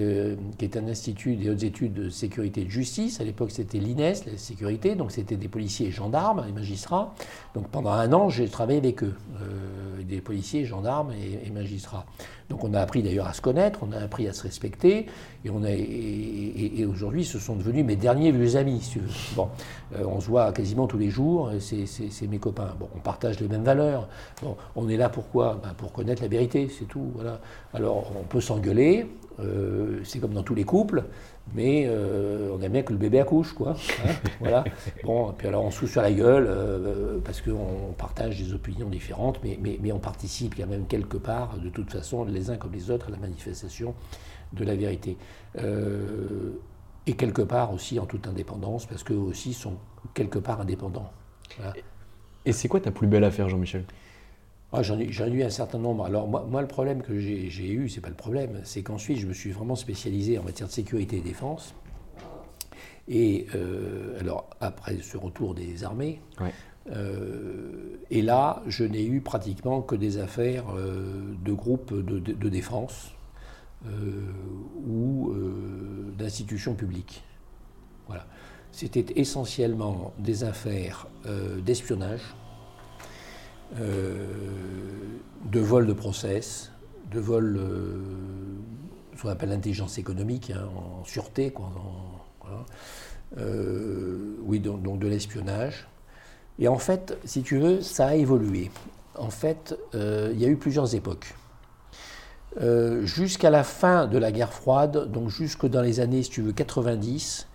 est un institut des hautes études de sécurité et de justice. À l'époque, c'était l'INES, la sécurité, donc c'était des policiers et gendarmes, et magistrats. Donc pendant un an, j'ai travaillé avec eux, euh, des policiers, gendarmes et, magistrats. Donc on a appris d'ailleurs à se connaître, on a appris à se respecter, et, aujourd'hui, ce sont devenus mes derniers vieux amis. Bon, euh, on se voit quasiment tous les jours, c'est mes copains. Bon, on partage les mêmes valeurs. Bon, on est là pourquoi? Ben, Pour connaître la vérité, c'est tout. Voilà. Alors on peut s'engueuler, euh, c'est comme dans tous les couples, mais euh, on aime bien que le bébé accouche, quoi. Hein, [LAUGHS] voilà. Bon, puis alors on se sur la gueule euh, parce qu'on partage des opinions différentes, mais, mais, on participe quand même quelque part, de toute façon, les uns comme les autres, à la manifestation de la vérité. et quelque part aussi en toute indépendance, parce qu'eux aussi sont quelque part indépendants. Et c'est quoi ta plus belle affaire, Jean-Michel? Ah, J'en ai, eu un certain nombre. Alors moi, le problème que j'ai eu, c'est pas le problème, c'est qu'ensuite je me suis vraiment spécialisé en matière de sécurité et défense. Et euh, alors après ce retour des armées, euh, et là je n'ai eu pratiquement que des affaires euh, de groupes de, de défense ou d'institutions publiques. Voilà. C'était essentiellement des affaires d'espionnage de vol de process, de vol, euh, ce qu'on appelle l'intelligence économique, hein, en sûreté, quoi, euh, oui, donc, de l'espionnage. Et en fait, si tu veux, ça a évolué. En fait, il y a eu plusieurs époques. jusqu'à la fin de la guerre froide, donc jusque dans les années, si tu veux, 90,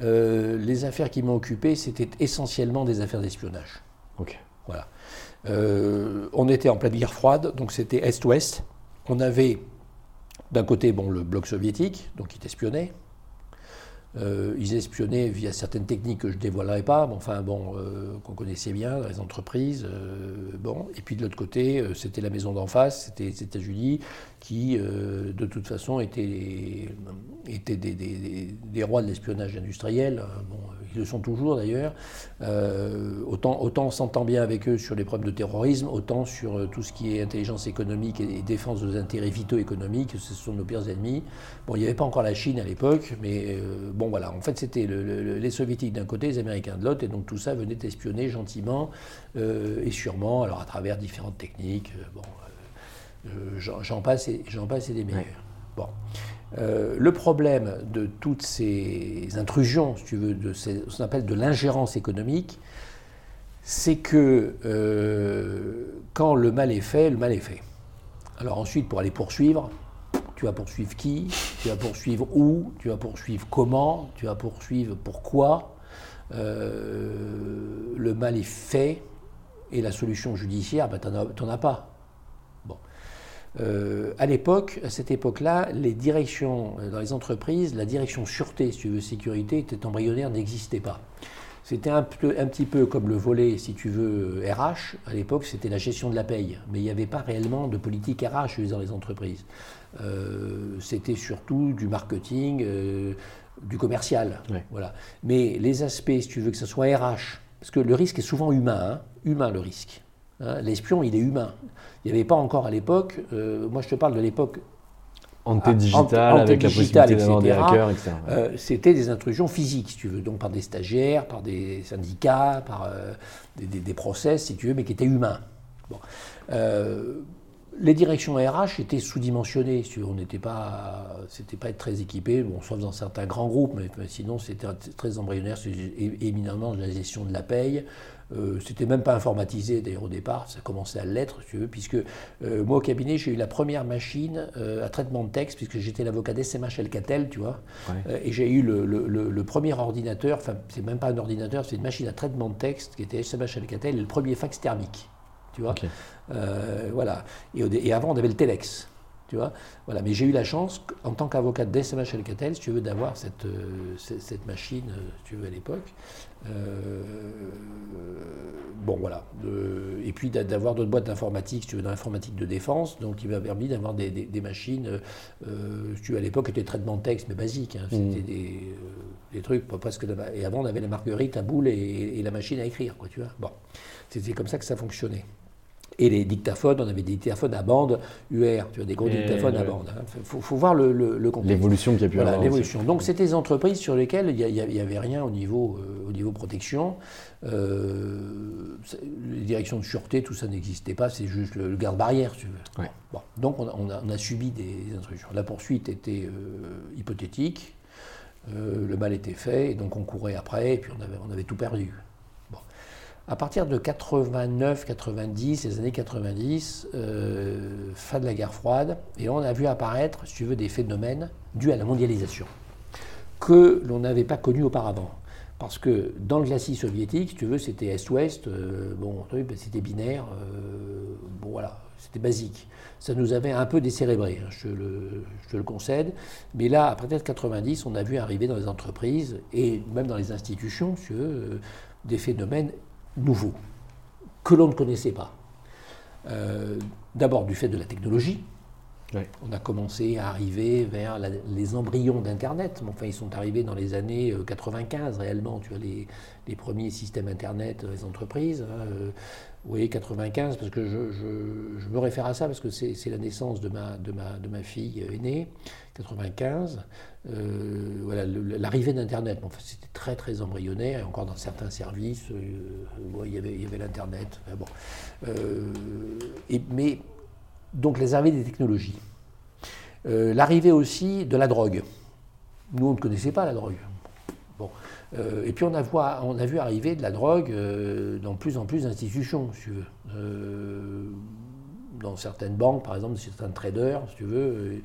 les affaires qui m'ont occupé, c'était essentiellement des affaires d'espionnage. Ok. Voilà. Euh, on était en pleine guerre froide, donc c'était Est-Ouest. On avait d'un côté bon, le bloc soviétique, donc qui espionnait. Euh, ils espionnaient via certaines techniques que je ne dévoilerai pas, mais enfin bon, euh, qu'on connaissait bien dans les entreprises. bon, et puis de l'autre côté, c'était la maison d'en face, c'était les États-Unis, qui de toute façon étaient, étaient des, rois de l'espionnage industriel. Bon, ils le sont toujours d'ailleurs. Euh, autant, autant on s'entend bien avec eux sur les problèmes de terrorisme, autant sur euh, tout ce qui est intelligence économique et, défense de nos intérêts vitaux économiques, ce sont nos pires ennemis. Bon, il n'y avait pas encore la Chine à l'époque, mais euh, bon voilà, en fait c'était les soviétiques d'un côté, les américains de l'autre, et donc tout ça venait espionner gentiment et sûrement, alors à travers différentes techniques. bon, j'en passe, et, passe et des meilleurs. Bon. Euh, le problème de toutes ces intrusions, si tu veux, de ce qu'on appelle de l'ingérence économique, c'est que euh, quand le mal est fait, le mal est fait. Alors ensuite, pour aller poursuivre, tu vas poursuivre qui? Tu vas poursuivre où? Tu vas poursuivre comment? Tu vas poursuivre pourquoi? Euh, Le mal est fait et la solution judiciaire, ben, tu n'en as pas. Euh, à l'époque, à cette époque-là, les directions euh, dans les entreprises, la direction sûreté, si tu veux, sécurité, était embryonnaire, n'existait pas. C'était un, un, petit peu comme le volet, si tu veux, RH. À l'époque, c'était la gestion de la paye. Mais il n'y avait pas réellement de politique RH dans les entreprises. Euh, c'était surtout du marketing, du commercial. Voilà. Mais les aspects, si tu veux, que ce soit RH, parce que le risque est souvent humain, hein, humain le risque. Hein, l'espion, il est humain. Il n'y avait pas encore à l'époque, euh, moi je te parle de l'époque anté-digital, avec la possibilité d'avoir des hackers, etc. Euh, c'était des intrusions physiques, si tu veux, donc par des stagiaires, par des syndicats, par euh, des, des, process, si tu veux, mais qui étaient humains. les directions RH étaient sous-dimensionnées. On n'était pas, c'était pas être très équipé, bon, sauf dans certains grands groupes, mais, sinon c'était très embryonnaire. Éminemment la gestion de la paye. Euh, c'était même pas informatisé d'ailleurs au départ, ça commençait à l'être, si tu veux, puisque euh, moi au cabinet j'ai eu la première machine euh, à traitement de texte, puisque j'étais l'avocat d'SMH Alcatel, tu vois, et j'ai eu le, premier ordinateur, enfin c'est même pas un ordinateur, c'est une machine à traitement de texte qui était SMH Alcatel, et le premier fax thermique, tu vois. voilà. Et, et, avant on avait le Telex. Tu vois voilà. Mais j'ai eu la chance, en tant qu'avocat d'SMH Alcatel, si tu veux, d'avoir cette, cette, machine, si tu veux, à l'époque. Euh, bon, voilà. et puis d'avoir d'autres boîtes d'informatique, si tu veux, dans l'informatique de défense, donc qui m'a permis d'avoir des, machines, euh, si tu veux, à l'époque, étaient traitement de texte, mais basique. Hein. C'était mmh. des, euh, des, trucs presque. Et avant, on avait la marguerite à boule et, la machine à écrire, quoi, tu vois. Bon. C'était comme ça que ça fonctionnait. Et les dictaphones, on avait des dictaphones à bande UR, tu vois, des gros dictaphones à bande. Il hein. faut, voir le, le, contexte. L'évolution qu'il y a pu voilà, l'évolution. Donc c'était des entreprises sur lesquelles il n'y avait rien au niveau, euh, au niveau protection. Euh, les directions de sûreté, tout ça n'existait pas, c'est juste le, garde-barrière, tu veux. Bon. Donc on a, subi des intrusions. La poursuite était euh, hypothétique, le mal était fait, et donc on courait après, et puis on avait, on avait tout perdu. À partir de 89, 90, les années 90, euh, fin de la guerre froide, et on a vu apparaître, si tu veux, des phénomènes dus à la mondialisation que l'on n'avait pas connus auparavant. Parce que dans le glacis soviétique, si tu veux, c'était Est-Ouest, euh, bon, c'était binaire, euh, bon voilà, c'était basique. Ça nous avait un peu décérébré, hein, je, te le concède. Mais là, partir de 90, on a vu arriver dans les entreprises et même dans les institutions, si tu veux, des phénomènes nouveaux que l'on ne connaissait pas. Euh, d'abord du fait de la technologie. On a commencé à arriver vers les embryons d'Internet. Enfin, ils sont arrivés dans les années 95 euh, réellement. Tu vois, les, les premiers systèmes Internet des entreprises. Hein, euh, oui, 95, parce que je, me réfère à ça parce que c'est la naissance de ma, de ma, de ma fille aînée, 95. Euh, voilà, l'arrivée d'Internet, enfin, c'était très très embryonnaire, et encore dans certains services, euh, il y avait, il y avait l'Internet. bon. mais, donc les arrivées des technologies. L'arrivée aussi de la drogue. Nous, on ne connaissait pas la drogue. Bon. Euh, et puis on a, on a, vu arriver de la drogue euh, dans plus en plus d'institutions, si tu veux. Euh, dans certaines banques, par exemple, certains traders, si tu veux,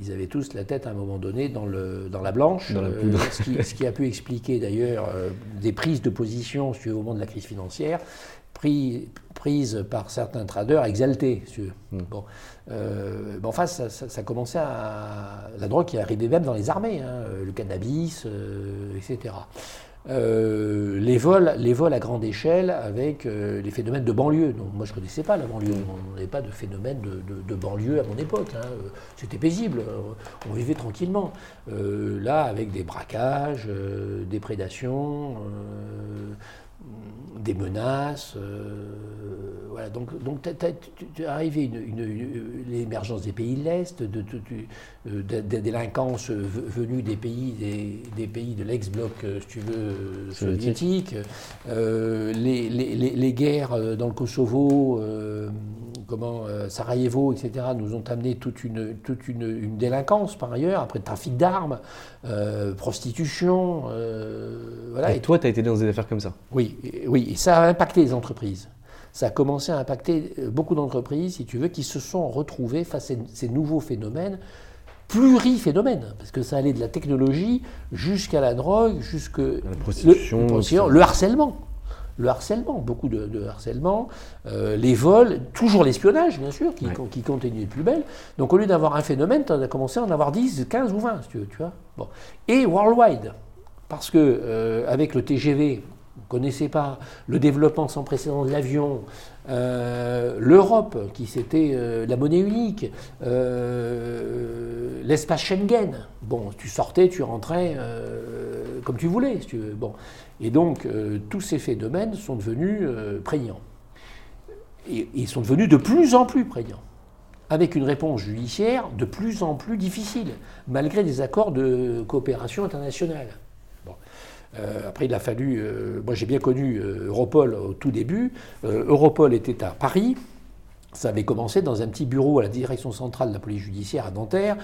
ils avaient tous la tête à un moment donné dans, le, dans la blanche, ce qui, ce, qui, a pu expliquer d'ailleurs des prises de position si tu veux, au moment de la crise financière, pris, prise par certains traders exaltés. Hmm. Bon. Euh, enfin, ça, ça, commençait à. La drogue qui arrivait même dans les armées, hein, le cannabis, euh, etc. Euh, les, vols, les vols à grande échelle avec les phénomènes de banlieue. Donc, moi, je ne connaissais pas la banlieue. Hmm. On n'avait pas de phénomène de, banlieue à mon époque. Hein. C'était paisible. On vivait tranquillement. là, avec des braquages, des prédations des menaces. Euh, voilà, donc, donc tu es arrivé une, l'émergence des pays de l'Est, de, euh, de, délinquance venue des pays, des, des pays de l'ex-bloc, euh, si tu veux, soviétique, les, les, les, guerres dans le Kosovo, comment Sarajevo, etc., nous ont amené toute une, toute une, une délinquance par ailleurs, après trafic d'armes, prostitution. voilà. Et, toi, tu as été dans des affaires comme ça? Oui, oui et ça a impacté les entreprises. Ça a commencé à impacter euh, beaucoup d'entreprises, si tu veux, qui se sont retrouvées face à ces nouveaux phénomènes, pluriphénomènes, parce que ça allait de la technologie jusqu'à la drogue, jusque la prostitution, le, harcèlement. Le harcèlement, beaucoup de, harcèlement, euh, les vols, toujours l'espionnage, bien sûr, qui, qui, continue de plus belle. Donc au lieu d'avoir un phénomène, tu as commencé à en avoir 10, 15 ou 20, si tu veux. Tu vois bon. Et worldwide, parce que euh, avec le TGV, connaissez pas, le développement sans précédent de l'avion, euh, l'Europe, qui c'était euh, la monnaie unique, euh, l'espace Schengen. Bon, tu sortais, tu rentrais comme tu voulais, si tu veux. Et donc, tous ces phénomènes sont devenus prégnants. Et ils sont devenus de plus en plus prégnants avec une réponse judiciaire de plus en plus difficile, malgré des accords de coopération internationale. Euh, après, il a fallu. Euh, moi, j'ai bien connu euh, Europol au tout début. Europol était à Paris. ça avait commencé dans un petit bureau à la direction centrale de la police judiciaire à Nanterre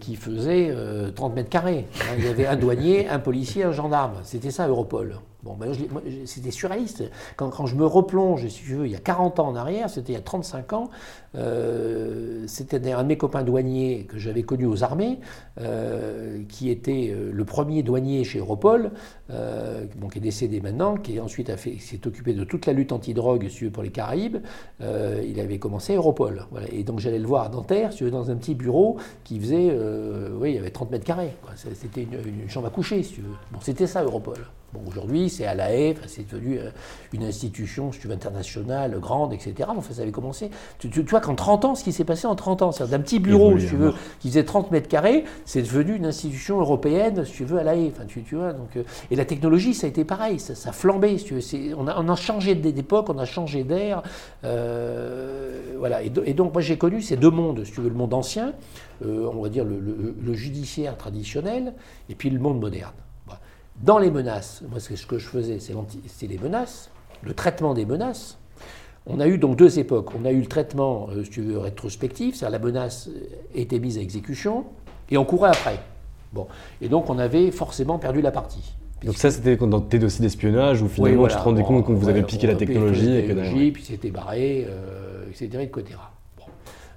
qui faisait 30 mètres carrés. Hein, il y avait un douanier, un policier, un gendarme. C'était ça Europol. Bon, ben, c'était surréaliste. Quand, je me replonge, si tu veux, il y a 40 ans en arrière, c'était il y a 35 ans, euh, c'était un de mes copains douaniers que j'avais connu aux armées, euh, qui était euh, le premier douanier chez Europol, bon, qui est décédé maintenant, qui ensuite s'est occupé de toute la lutte anti-drogue pour les Caraïbes. il avait commencé Europol. Voilà. Et donc j'allais le voir à Nanterre, tu veux, dans un petit bureau qui faisait, oui, il y avait 30 mètres carrés. C'était une, une, chambre à coucher, si tu veux. Bon, c'était ça Europol. Bon, aujourd'hui, c'est à la haie, c'est devenu euh, une institution, si tu veux, internationale, grande, etc. Enfin, ça avait commencé. Tu, vois qu'en 30 ans, ce qui s'est passé en 30 ans, c'est-à-dire d'un petit bureau, si tu veux, qui faisait 30 mètres carrés, c'est devenu une institution européenne, si tu veux, à la haie. Enfin, tu, vois, donc, euh, et la technologie, ça a été pareil, ça, ça a flambé, si tu veux. On a, on a changé d'époque, on a changé d'air. Euh, voilà. Et, donc, moi, j'ai connu ces deux mondes, si tu veux, le monde ancien, on va dire le judiciaire traditionnel, et puis le monde moderne. Dans les menaces, moi ce que je faisais, c'est les menaces, le traitement des menaces. On a eu donc deux époques. On a eu le traitement, euh, si tu veux, rétrospectif, c'est-à-dire la menace était mise à exécution, et on courait après. Bon. Et donc on avait forcément perdu la partie. Donc ça, c'était dans tes dossiers d'espionnage où finalement tu te rendais compte qu'on vous avait piqué la technologie. et que puis c'était barré, euh, etc. etc. Bon.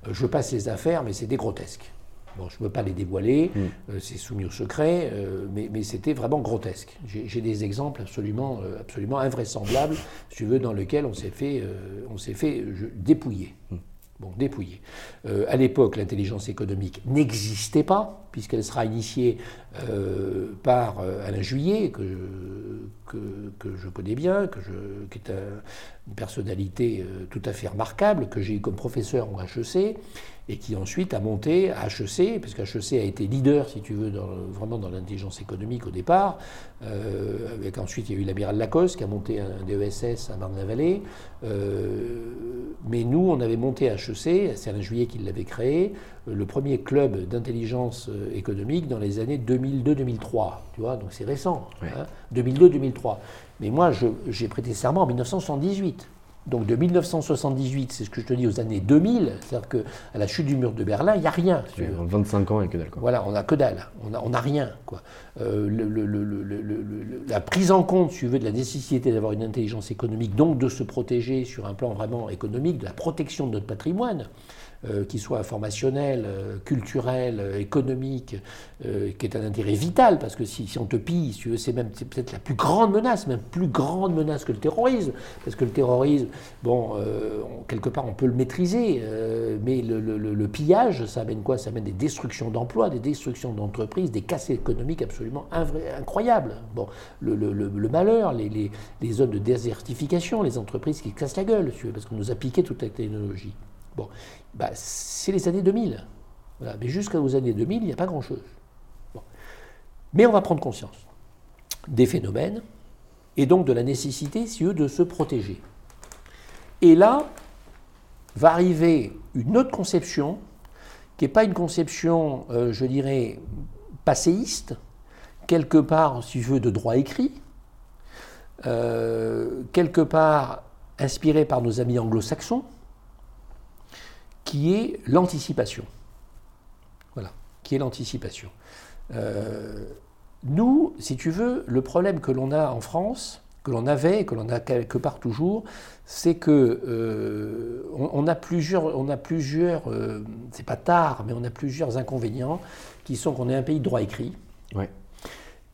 Euh, je passe les affaires, mais c'était grotesque. Bon, je ne peux pas les dévoiler, mm. euh, c'est soumis au secret, euh, mais, c'était vraiment grotesque. J'ai des exemples absolument, euh, absolument invraisemblables, [LAUGHS] si tu veux, dans lesquels on s'est fait, on dépouiller. Mm. Bon, dépouiller. à l'époque, l'intelligence économique n'existait pas, puisqu'elle sera initiée par Alain Juillet, que, je connais bien, qui est une personnalité tout à fait remarquable, que j'ai eu comme professeur en HEC, et qui ensuite a monté à HEC, parce qu'HEC a été leader, si tu veux, vraiment dans l'intelligence économique au départ. Euh, avec ensuite, il y a eu l'amiral Lacoste qui a monté un DESS à Marne-la-Vallée. Euh, mais nous, on avait monté HEC, c'est Alain Juillet qui l'avait créé, euh, le premier club d'intelligence économique dans les années 2002-2003. Tu vois, donc c'est récent, 2002-2003. Hein. Mais moi, j'ai prêté serment en 1978. Donc de 1978, c'est ce que je te dis, aux années 2000, c'est-à-dire qu'à la chute du mur de Berlin, il n'y a rien. En 25 ans, il n'y a que dalle. Voilà, on n'a que dalle, on n'a on a rien. Quoi. Euh, la prise en compte, si tu veux, de la nécessité d'avoir une intelligence économique, donc de se protéger sur un plan vraiment économique, de la protection de notre patrimoine, euh, qui soit informationnel, euh, culturel, euh, économique, qui est un intérêt vital, parce que si, on te pille, c'est même peut-être la plus grande menace, même plus grande menace que le terrorisme, parce que le terrorisme, bon, quelque part on peut le maîtriser, mais le, pillage, ça amène quoi? Ça amène des destructions d'emplois, des destructions d'entreprises, des casses économiques absolument incroyables. Bon, le, malheur, les, les zones de désertification, les entreprises qui cassent la gueule, parce qu'on nous a piqué toute la technologie. Bon, bah, c'est les années 2000. Mais jusqu'aux années 2000, il n'y a pas grand-chose. Mais on va prendre conscience des phénomènes et donc de la nécessité, si eux, de se protéger. Et là, va arriver une autre conception, qui n'est pas une conception, euh, je dirais, passéiste, quelque part, si je veux, de droit écrit, euh, quelque part inspirée par nos amis anglo-saxons, qui est l'anticipation. Voilà, qui est l'anticipation. Euh, nous, si tu veux, le problème que l'on a en France, que l'on avait et que l'on a quelque part toujours, c'est que euh, on, a plusieurs, on a plusieurs, euh, c'est pas tard, mais on a plusieurs inconvénients qui sont qu'on est un pays de droit écrit,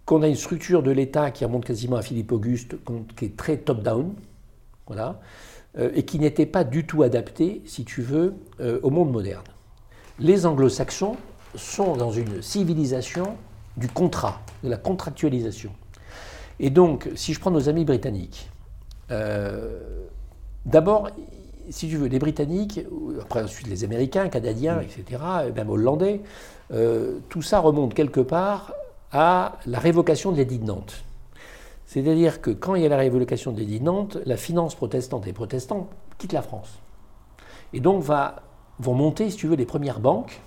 qu'on a une structure de l'État qui remonte quasiment à Philippe Auguste, qui est très top-down, voilà, et qui n'était pas du tout adapté, si tu veux, euh, au monde moderne. Les anglo-saxons sont dans une civilisation du contrat, de la contractualisation. Et donc, si je prends nos amis britanniques, euh, d'abord, si tu veux, les Britanniques, après ensuite les Américains, Canadiens, etc., même Hollandais, tout ça remonte quelque part à la révocation de l'édit de Nantes. C'est-à-dire que quand il y a la révolution des Nantes, la finance protestante et protestants quittent la France. Et donc vont monter, si tu veux, les premières banques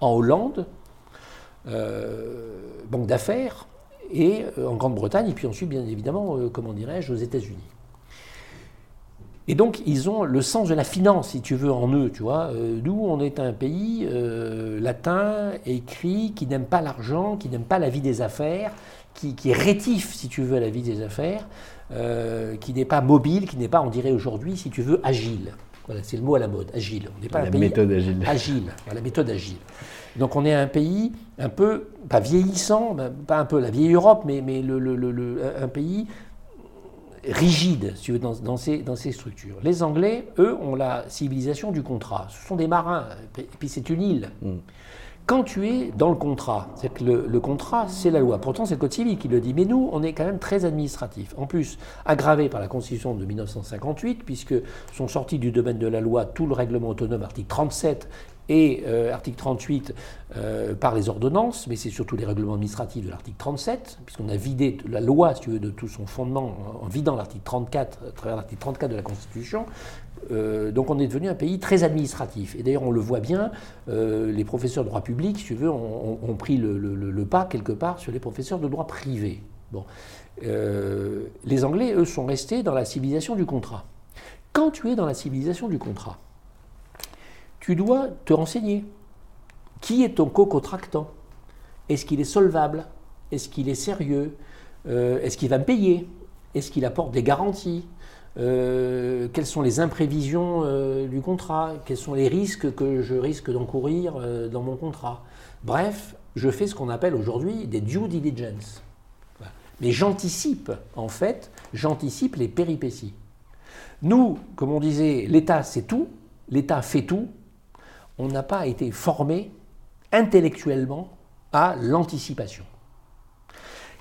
en Hollande, euh, banques d'affaires, et euh, en Grande-Bretagne, et puis ensuite, bien évidemment, euh, comment dirais-je, aux États-Unis. Et donc, ils ont le sens de la finance, si tu veux, en eux, tu vois. Euh, nous, on est un pays latin, écrit, qui n'aime pas l'argent, qui n'aime pas la vie des affaires, qui, est rétif, si tu veux, à la vie des affaires, euh, qui n'est pas mobile, qui n'est pas, on dirait aujourd'hui, si tu veux, agile. Voilà, c'est le mot à la mode, agile. On n'est pas la méthode agile. Agile, la méthode agile. Donc on est un pays un peu, pas vieillissant, pas un peu la vieille Europe, mais, mais le, le, un pays rigide, si tu veux, dans, ces, dans, ces, structures. Les Anglais, eux, ont la civilisation du contrat. Ce sont des marins, et puis c'est une île. Mm. Quand tu es dans le contrat, c'est que le, contrat, c'est la loi. Pourtant, c'est le Code civil qui le dit. Mais nous, on est quand même très administratif. En plus, aggravé par la Constitution de 1958, puisque sont sortis du domaine de la loi tout le règlement autonome, article 37, et euh, article 38 euh, par les ordonnances, mais c'est surtout les règlements administratifs de l'article 37, puisqu'on a vidé la loi, si tu veux, de tout son fondement en, vidant l'article 34, à travers l'article 34 de la Constitution. Euh, donc on est devenu un pays très administratif. Et d'ailleurs on le voit bien, les professeurs de droit public, si tu veux, ont, pris le, pas quelque part sur les professeurs de droit privé. Bon. les Anglais, eux, sont restés dans la civilisation du contrat. Quand tu es dans la civilisation du contrat, tu dois te renseigner. Qui est ton co-contractant? Est-ce qu'il est solvable? Est-ce qu'il est sérieux? Euh, Est-ce qu'il va me payer? Est-ce qu'il apporte des garanties? Euh, Quelles sont les imprévisions euh, du contrat? Quels sont les risques que je risque d'encourir dans mon contrat? Bref, je fais ce qu'on appelle aujourd'hui des due diligence. Mais j'anticipe, en fait, j'anticipe les péripéties. Nous, comme on disait, l'État c'est tout, l'État fait tout, on n'a pas été formé intellectuellement à l'anticipation.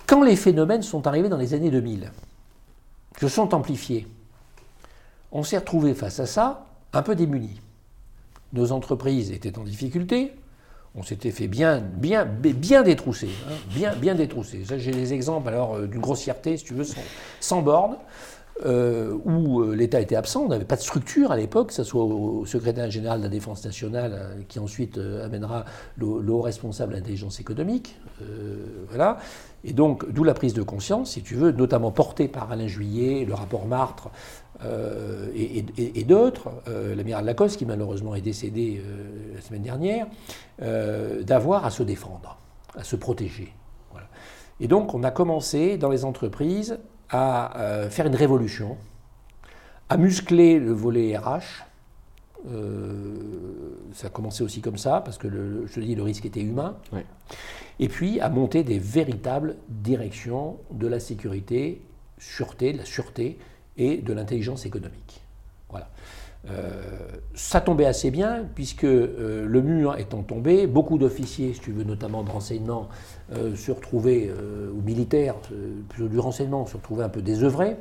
Quand les phénomènes sont arrivés dans les années 2000, se sont amplifiés, on s'est retrouvé face à ça un peu démunis. Nos entreprises étaient en difficulté, on s'était fait bien, bien, bien détrousser, hein, bien, bien détrousser. J'ai des exemples alors euh, d'une grossièreté, si tu veux, sans, borne. Euh, où euh, l'État était absent, on n'avait pas de structure à l'époque, que ce soit au, secrétaire général de la Défense nationale, qui ensuite amènera le, haut responsable de l'intelligence économique. voilà. Et donc, d'où la prise de conscience, si tu veux, notamment portée par Alain Juillet, le rapport Martre et, d'autres, l'amiral Lacoste, qui malheureusement est décédé la semaine dernière, d'avoir à se défendre, à se protéger. Et donc, on a commencé dans les entreprises à euh, faire une révolution, à muscler le volet RH. Euh, ça a commencé aussi comme ça, parce que le, je te dis, le risque était humain. Et puis à monter des véritables directions de la sécurité, sûreté, de la sûreté et de l'intelligence économique. Voilà. Euh, ça tombait assez bien, puisque euh, le mur étant tombé, beaucoup d'officiers, si tu veux, notamment de renseignement, euh, se retrouvaient, ou militaires, plutôt du renseignement, se retrouvaient un peu désœuvrés,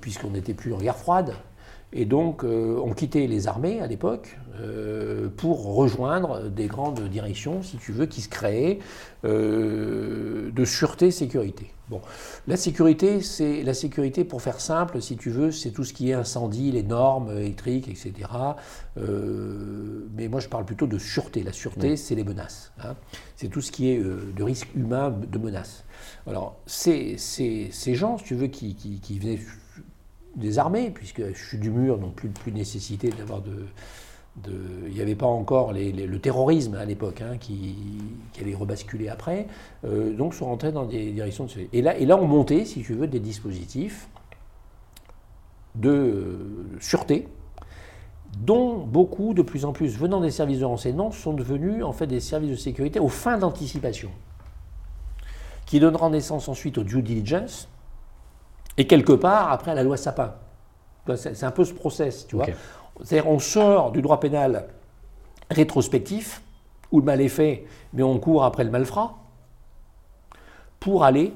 puisqu'on n'était plus en guerre froide. Et donc, on quittait les armées à l'époque pour rejoindre des grandes directions, si tu veux, qui se créaient de sûreté-sécurité. Bon, la sécurité, c'est la sécurité pour faire simple, si tu veux, c'est tout ce qui est incendie, les normes électriques, etc. Euh, mais moi, je parle plutôt de sûreté. La sûreté, c'est les menaces. Hein. C'est tout ce qui est euh, de risque humain, de menaces. Alors, ces, ces, gens, si tu veux, qui, qui, venaient des armées, puisque je suis du mur, donc plus, nécessité d'avoir de il n'y avait pas encore le terrorisme à l'époque hein, qui, qui, allait rebasculer après, euh, donc sont rentrés dans des directions de et là, et là on montait, si tu veux, des dispositifs de sûreté, dont beaucoup, de plus en plus, venant des services de renseignement, sont devenus en fait des services de sécurité aux fins d'anticipation, qui donneront naissance ensuite au due diligence, et quelque part après à la loi Sapin. C'est un peu ce process, tu vois. C'est-à-dire on sort du droit pénal rétrospectif, où le mal est fait, mais on court après le malfrat, pour aller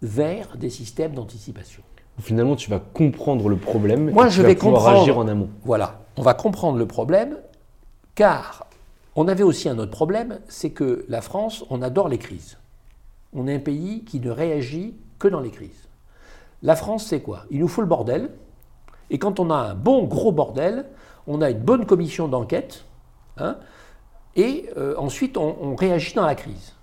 vers des systèmes d'anticipation. Finalement, tu vas comprendre le problème Moi, et je vais pouvoir comprendre, agir en amont. Voilà, on va comprendre le problème, car on avait aussi un autre problème, c'est que la France, on adore les crises. On est un pays qui ne réagit que dans les crises. La France, c'est quoi? Il nous faut le bordel, et quand on a un bon gros bordel, on a une bonne commission d'enquête, hein, et euh, ensuite on, réagit dans la crise.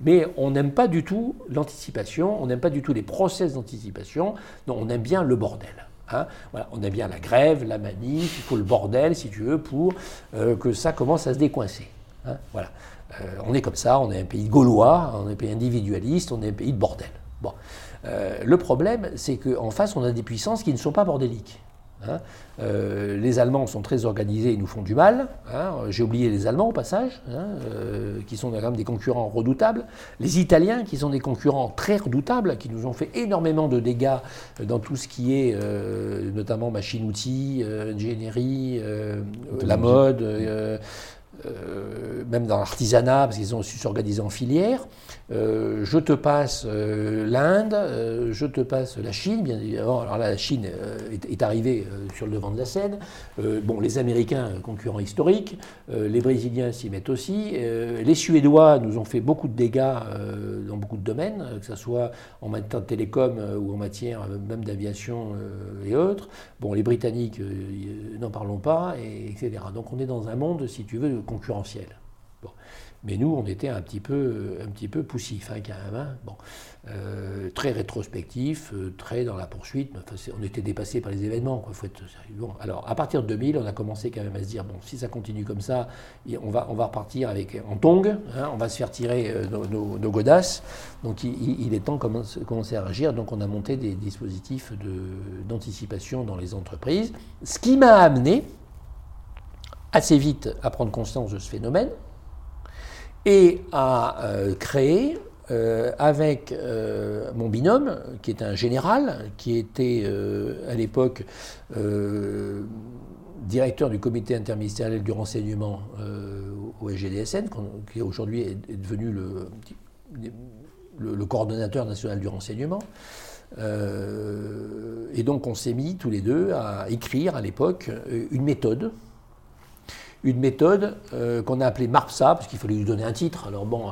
Mais on n'aime pas du tout l'anticipation, on n'aime pas du tout les process d'anticipation, on aime bien le bordel. Hein. on aime bien la grève, la manif, il faut le bordel, si tu veux, pour euh, que ça commence à se décoincer. Hein. voilà. Euh, on est comme ça, on est un pays gaulois, on est un pays individualiste, on est un pays de bordel. Bon. Euh, le problème, c'est qu'en face, on a des puissances qui ne sont pas bordéliques. Hein. Euh, les Allemands sont très organisés et nous font du mal. Hein. J'ai oublié les Allemands au passage, hein, euh, qui sont quand même des concurrents redoutables. Les Italiens, qui sont des concurrents très redoutables, qui nous ont fait énormément de dégâts dans tout ce qui est notamment machine-outils, ingénierie, la mode. même dans l'artisanat, parce qu'ils ont su s'organiser en filière. Euh, je te passe euh, l'Inde, euh, je te passe la Chine, bien évidemment. Alors là, la Chine est, arrivée sur le devant de la scène. bon, les Américains, concurrents historiques, les Brésiliens s'y mettent aussi. les Suédois nous ont fait beaucoup de dégâts dans beaucoup de domaines, que ce soit en matière de télécom ou en matière même d'aviation et autres. Bon, les Britanniques, n'en parlons pas, et, etc. Donc on est dans un monde, si tu veux, concurrentiel. Mais nous, on était un petit peu, un petit peu poussif, quand même. Hein. Bon. Euh, très rétrospectif, euh, très dans la poursuite. on était dépassé par les événements. Quoi. Faut être bon. Alors, à partir de 2000, on a commencé quand même à se dire bon, si ça continue comme ça, on va, on va repartir avec, en tongue, hein, on va se faire tirer euh, nos, godasses. Donc, il, est temps de commencer à agir. Donc, on a monté des dispositifs d'anticipation dans les entreprises. Ce qui m'a amené assez vite à prendre conscience de ce phénomène et à euh, créer euh, avec euh, mon binôme, qui est un général, qui était à l'époque directeur du comité interministériel du renseignement au SGDSN, qui aujourd'hui est, devenu le, le, coordonnateur national du renseignement. et donc on s'est mis tous les deux à écrire à l'époque une méthode une méthode euh, qu'on a appelée MARPSA, parce qu'il fallait lui donner un titre. Alors bon,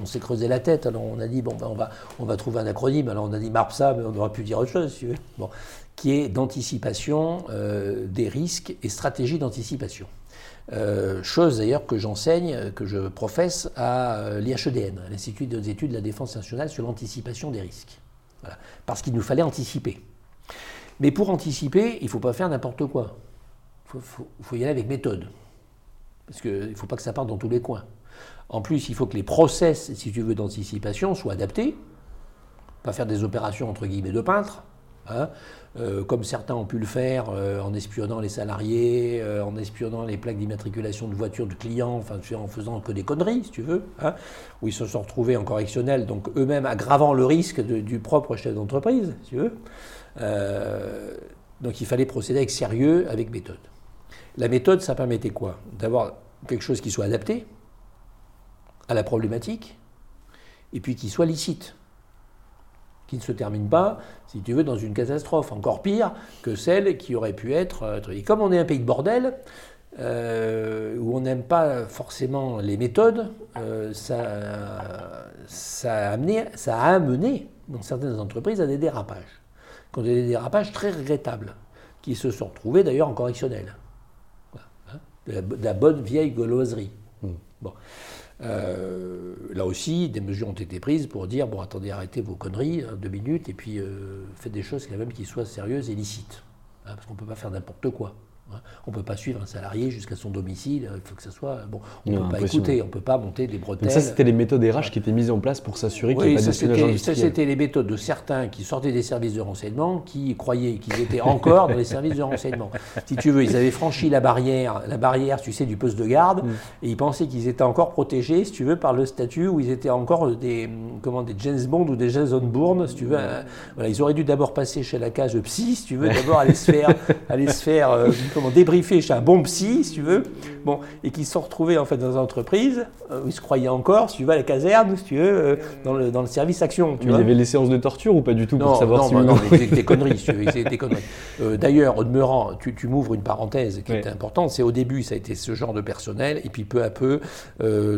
on s'est creusé la tête, alors on a dit, bon, ben, on, va, trouver un acronyme, alors on a dit MARPSA, mais on aurait pu dire autre chose, si tu. Bon, qui est d'anticipation euh, des risques et stratégie d'anticipation. Euh, chose d'ailleurs que j'enseigne, que je professe à l'IHEDN, l'Institut des études de la défense nationale sur l'anticipation des risques. Parce qu'il nous fallait anticiper. Mais pour anticiper, il ne faut pas faire n'importe quoi faut, faut, y aller avec méthode. Parce qu'il ne faut pas que ça parte dans tous les coins. En plus, il faut que les process, si tu veux, d'anticipation soient adaptés. Pas faire des opérations entre guillemets de peintre, hein. euh, comme certains ont pu le faire euh, en espionnant les salariés, euh, en espionnant les plaques d'immatriculation de voitures de clients, en faisant que des conneries, si tu veux, hein, où ils se sont retrouvés en correctionnel, donc eux-mêmes aggravant le risque du propre chef d'entreprise, si tu veux. donc il fallait procéder avec sérieux, avec méthode. La méthode, ça permettait quoi? D'avoir quelque chose qui soit adapté à la problématique, et puis qui soit licite, qui ne se termine pas, si tu veux, dans une catastrophe, encore pire que celle qui aurait pu être... Euh, et comme on est un pays de bordel, euh, où on n'aime pas forcément les méthodes, euh, ça, a amené, dans certaines entreprises à des dérapages. Des dérapages très regrettables, qui se sont retrouvés d'ailleurs en correctionnel de la, bonne vieille gauloiserie. Hmm. Euh, là aussi, des mesures ont été prises pour dire bon, attendez, arrêtez vos conneries, hein, deux minutes, et puis euh, faites des choses quand même qui soient sérieuses et licites. Hein, parce qu'on ne peut pas faire n'importe quoi. Hein. On ne peut pas suivre un salarié jusqu'à son domicile, il faut que ça soit. Bon, on ne peut pas écouter, on ne peut pas monter des bretelles. ça, c'était les méthodes RH qui étaient mises en place pour s'assurer qu'il n'y ait pas d'espionnage Ça, c'était les méthodes de certains qui sortaient des services de renseignement, qui croyaient qu'ils étaient encore dans les services de renseignement. Si tu veux, ils avaient franchi la barrière, la barrière, tu sais, du poste de garde, mm. et ils pensaient qu'ils étaient encore protégés, si tu veux, par le statut où ils étaient encore des, comment, des James Bond ou des Jason Bourne, si tu veux. Hein. Voilà, ils auraient dû d'abord passer chez la case psy, si tu veux, d'abord aller se faire, [LAUGHS] aller se faire euh, comment, débriefer chez un bon psy, si tu veux, bon, et qui se sont retrouvés en fait dans une entreprise euh, où ils se croyaient encore, si tu veux, à la caserne, si tu veux, euh, dans, le, dans, le, service action. Tu Mais il y avait les séances de torture ou pas du tout non, pour savoir non, si non, non, mais des conneries, si tu veux, des conneries. Euh, d'ailleurs, au demeurant, tu, tu m'ouvres une parenthèse qui est importante. C'est au début, ça a été ce genre de personnel, et puis peu à peu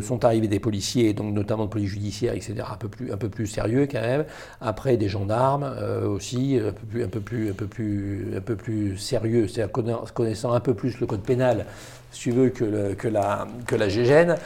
sont arrivés des policiers, donc notamment de police judiciaire, etc., un peu plus, un peu plus sérieux quand même. Après, des gendarmes aussi, un peu plus, un peu plus, un peu plus, un peu plus sérieux, c'est-à-dire un peu plus le code pénal, si tu veux, que, que, la, que la GGN,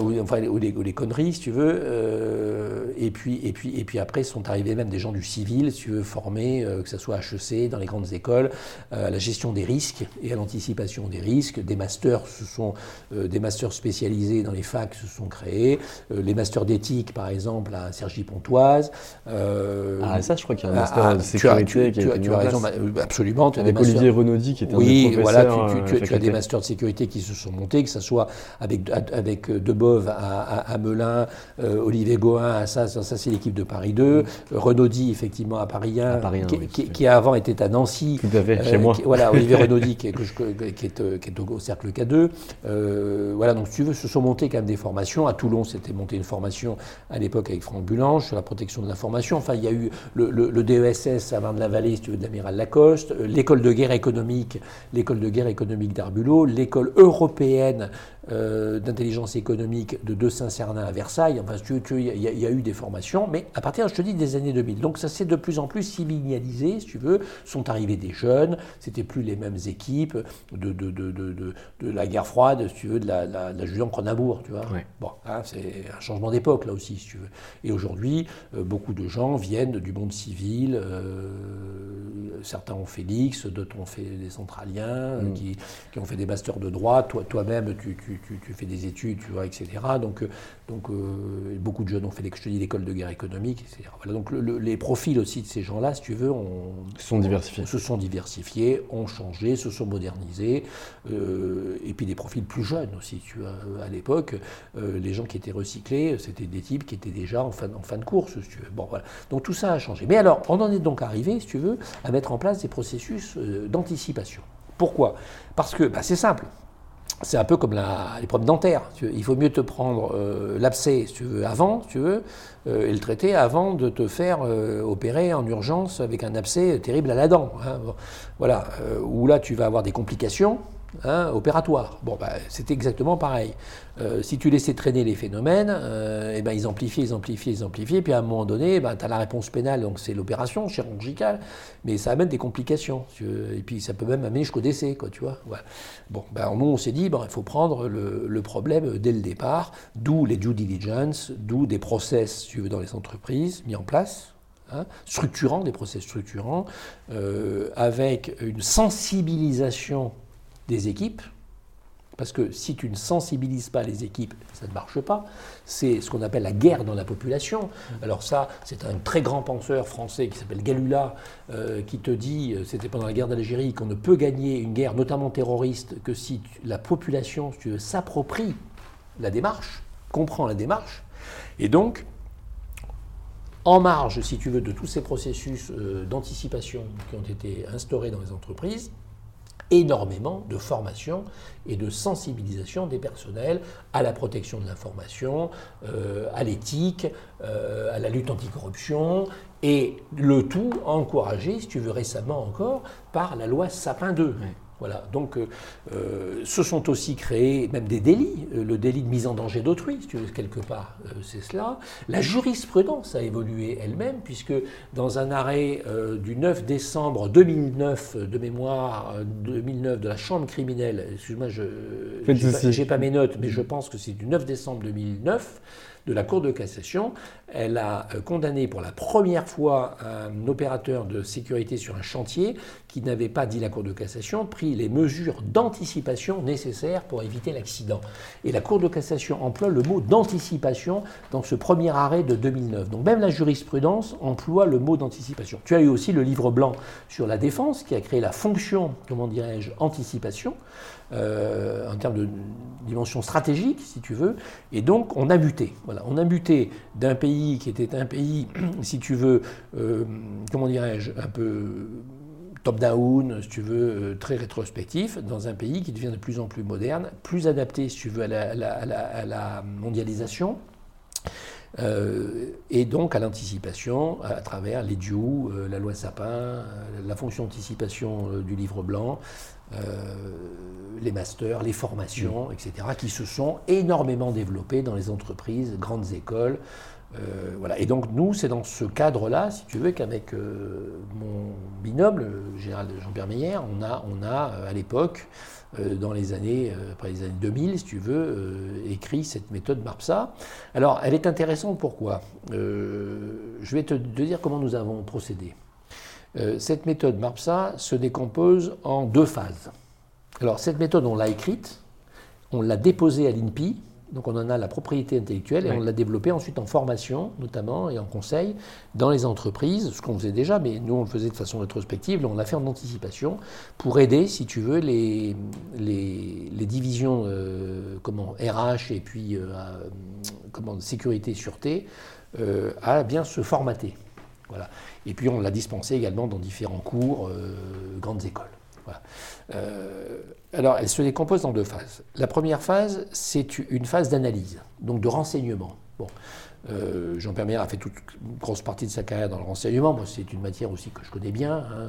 ou, enfin, ou les, les, conneries, si tu veux. et, puis, et, puis, et puis après sont arrivés même des gens du civil, si tu veux, formés, que ce soit HEC, dans les grandes écoles, à la gestion des risques et à l'anticipation des risques. Des masters, ce sont des masters spécialisés dans les facs se sont créés. les masters d'éthique, par exemple, à Sergi Pontoise. ah, ça, je crois qu'il y a un master de sécurité tu, tu, as raison, bah, absolument. Avec Olivier Renaudy qui était oui, un des voilà, tu, tu, as des masters de sécurité qui se sont montés, que ce soit avec, avec Debove à, à, Melun, euh, Olivier Goin à ça, ça, c'est l'équipe de Paris 2, mm. Renaudy effectivement à Paris 1, Paris 1 qui, oui, qui, qui, avant était à Nancy. Tout à fait, euh, chez moi. voilà, Olivier [LAUGHS] Renaudy qui, est, qui, est, au cercle K2. Euh, voilà, donc tu veux, se sont montés quand même des formations. À Toulon, c'était monté une formation à l'époque avec Franck Bulange sur la protection de l'information. Enfin, il y a eu le, le, le DESS à Marne-la-Vallée, si tu veux, de l'amiral Lacoste, euh, l'école de guerre économique, l'école de guerre économique d'Arbulot, l'école européenne euh, d'intelligence économique de De Saint-Cernin à Versailles. Enfin, il y, a eu des formations, mais à partir, je te dis, des années 2000. Donc ça s'est de plus en plus civilisé, si tu veux. Sont arrivés des jeunes, c'était plus les mêmes équipes de, de, de, de, la guerre froide, si tu veux, de la, la, la Cronenbourg, tu vois. Bon, hein, c'est un changement d'époque, là aussi, si tu veux. Et aujourd'hui, euh, beaucoup de gens viennent du monde civil. Euh, certains ont fait d'autres ont fait des centraliens, mm. qui, qui, ont fait des masters de droit. Toi, toi-même, tu, tu tu, fais des études, tu vois, etc. Donc, euh, donc euh, beaucoup de jeunes ont fait, je te dis, l'école de guerre économique, etc. Voilà, donc les profils aussi de ces gens-là, si tu veux, sont diversifiés. se sont diversifiés, ont changé, se sont modernisés. Euh, et puis des profils plus jeunes aussi, tu vois. À l'époque, les gens qui étaient recyclés, c'était des types qui étaient déjà en fin, en fin de course, si tu veux. Bon, voilà. Donc tout ça a changé. Mais alors, on en est donc arrivé, si tu veux, à mettre en place des processus d'anticipation. Pourquoi? Parce que bah, c'est simple c'est un peu comme les problèmes dentaires. Il faut mieux te prendre euh, l'abcès, si avant, tu veux, euh, et le traiter avant de te faire euh, opérer en urgence avec un abcès terrible à la dent. Hein. Voilà, où là tu vas avoir des complications, Hein, opératoire. Bon, bah, c'est exactement pareil. Euh, si tu laissais traîner les phénomènes, euh, eh ben, ils amplifient, ils amplifient, ils amplifient, et puis à un moment donné, ben, tu as la réponse pénale, donc c'est l'opération chirurgicale, mais ça amène des complications. Et puis ça peut même amener jusqu'au décès, quoi, tu vois. Bon, ben, nous, on s'est dit, ben, il faut prendre le, problème dès le départ, d'où les due diligence, d'où des process, tu veux, dans les entreprises mis en place, hein, structurants, des process structurants, euh, avec une sensibilisation des équipes, parce que si tu ne sensibilises pas les équipes, ça ne marche pas. C'est ce qu'on appelle la guerre dans la population. Alors ça, c'est un très grand penseur français qui s'appelle Galula, euh, qui te dit, euh, c'était pendant la guerre d'Algérie, qu'on ne peut gagner une guerre, notamment terroriste, que si la population, si tu s'approprie la démarche, comprend la démarche, et donc, en marge, si tu veux, de tous ces processus euh, d'anticipation qui ont été instaurés dans les entreprises, énormément de formation et de sensibilisation des personnels à la protection de l'information, euh, à l'éthique, euh, à la lutte anticorruption, et le tout encouragé, si tu veux récemment encore, par la loi Sapin 2. Voilà. Donc, euh, euh, se sont aussi créés même des délits. Euh, le délit de mise en danger d'autrui, si tu veux, quelque part, c'est cela. La jurisprudence a évolué elle-même, puisque dans un arrêt du 9 décembre 2009, de mémoire 2009, de la Chambre criminelle, excuse-moi, je n'ai pas, pas, mes notes, mais je pense que c'est du 9 décembre 2009, de la Cour de cassation. Elle a euh, condamné pour la première fois un opérateur de sécurité sur un chantier qui n'avait pas, dit la Cour de cassation, pris les mesures d'anticipation nécessaires pour éviter l'accident. Et la Cour de cassation emploie le mot d'anticipation dans ce premier arrêt de 2009. Donc même la jurisprudence emploie le mot d'anticipation. Tu as eu aussi le livre blanc sur la défense qui a créé la fonction, comment dirais-je, anticipation. Euh, en termes de dimension stratégique, si tu veux, et donc on a muté. Voilà, on a muté d'un pays qui était un pays, [CLEARS THROAT] si tu veux, euh, comment dirais-je, un peu top-down, si tu veux, euh, très rétrospectif, dans un pays qui devient de plus en plus moderne, plus adapté, si tu veux, à la, mondialisation. et donc à l'anticipation à, travers les DIU, la loi Sapin, la fonction d'anticipation du livre blanc, les masters, les formations, etc., qui se sont énormément développées dans les entreprises, grandes écoles, voilà. Et donc nous, c'est dans ce cadre-là, si tu veux, qu'avec mon binôme, le général Jean-Pierre Meyer, on a, on a à l'époque euh, dans les années, euh, après les années 2000, si tu veux, euh, écrit cette méthode MARPSA. Alors, elle est intéressante pourquoi? Je vais te, dire comment nous avons procédé. Cette méthode MARPSA se décompose en deux phases. Alors, cette méthode, on l'a écrite, on l'a déposée à l'INPI, donc on en a la propriété intellectuelle et on l'a développée ensuite en formation notamment et en conseil dans les entreprises, ce qu'on faisait déjà, mais nous on le faisait de façon rétrospective, on l'a fait en anticipation pour aider, si tu veux, les, les, divisions euh, comment, RH et puis euh, comment, sécurité, sûreté euh, à bien se formater. Voilà. Et puis on l'a dispensé également dans différents cours, grandes écoles. Voilà. Alors, elle se décompose en deux phases. La première phase, c'est une phase d'analyse, donc de renseignement. Euh, Jean-Pierre Meyer a fait toute une grosse partie de sa carrière dans le renseignement. Moi, c'est une matière aussi que je connais bien, hein, euh,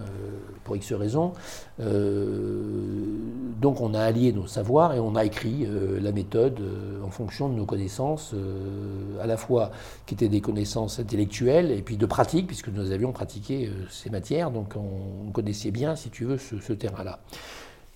pour X raisons. Euh, donc, on a allié nos savoirs et on a écrit la méthode en fonction de nos connaissances, à la fois qui étaient des connaissances intellectuelles et puis de pratique, puisque nous avions pratiqué ces matières. Donc, on, connaissait bien, si tu veux, ce terrain-là.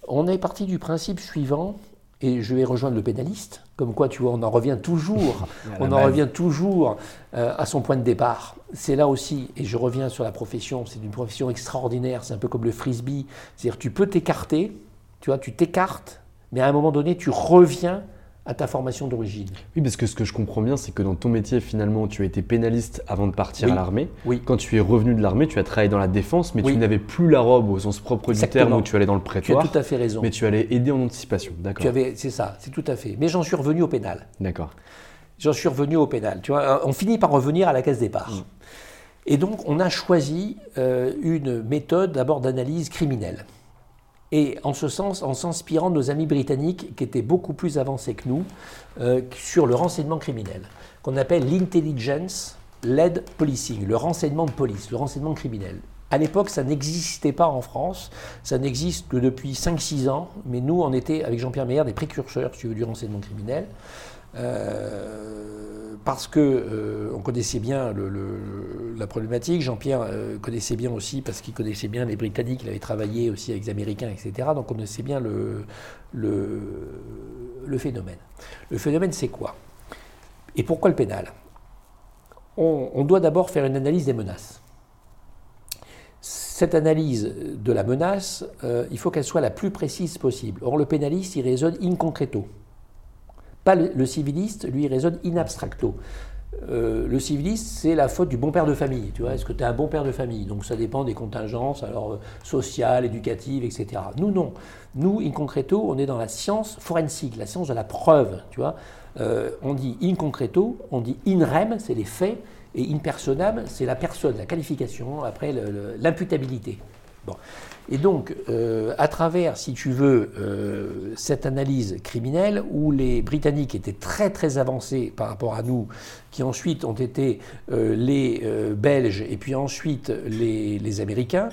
On est parti du principe suivant, et je vais rejoindre le pénaliste, comme quoi tu vois, on en revient toujours, [LAUGHS] on en revient toujours euh, à son point de départ. C'est là aussi, et je reviens sur la profession, c'est une profession extraordinaire, c'est un peu comme le frisbee, c'est-à-dire tu peux t'écarter, tu vois, tu t'écartes, mais à un moment donné, tu reviens à ta formation d'origine. Oui, parce que ce que je comprends bien, c'est que dans ton métier, finalement, tu as été pénaliste avant de partir à l'armée. Oui. Quand tu es revenu de l'armée, tu as travaillé dans la défense, mais tu n'avais plus la robe au sens propre du terme où tu allais dans le prétoire. Tu as tout à fait raison. Mais tu allais aider en anticipation, d'accord. c'est ça, c'est tout à fait. Mais j'en suis revenu au pénal. D'accord. J'en suis revenu au pénal. Tu vois, on finit par revenir à la case départ. Mm. Et donc, on a choisi euh, une méthode d'abord d'analyse criminelle. Et en ce sens, en s'inspirant de nos amis britanniques qui étaient beaucoup plus avancés que nous euh, sur le renseignement criminel, qu'on appelle l'intelligence led policing, le renseignement de police, le renseignement criminel. À l'époque, ça n'existait pas en France, ça n'existe que depuis 5-6 ans, mais nous, on était, avec Jean-Pierre Meyer, des précurseurs, si du renseignement criminel. Euh, parce que euh, on connaissait bien la problématique. Jean-Pierre euh, connaissait bien aussi parce qu'il connaissait bien les Britanniques, il avait travaillé aussi avec les Américains, etc. Donc on connaissait bien le, phénomène. Le phénomène, c'est quoi? Et pourquoi le pénal? On, doit d'abord faire une analyse des menaces. Cette analyse de la menace, il faut qu'elle soit la plus précise possible. Or, le pénaliste, il raisonne in concreto le, civiliste, lui, raisonne in abstracto. Euh, le civiliste, c'est la faute du bon père de famille. Tu vois, est-ce que tu es un bon père de famille? Donc ça dépend des contingences, alors euh, sociales, éducatives, etc. Nous, non. Nous, in concreto, on est dans la science forensique, la science de la preuve. Tu vois, euh, on dit in concreto, on dit in rem, c'est les faits, et in personam, c'est la personne, la qualification, après l'imputabilité. Bon. Et donc, euh, à travers, si tu veux, euh, cette analyse criminelle, où les Britanniques étaient très très avancés par rapport à nous, qui ensuite ont été euh, les Belges et puis ensuite les, Américains,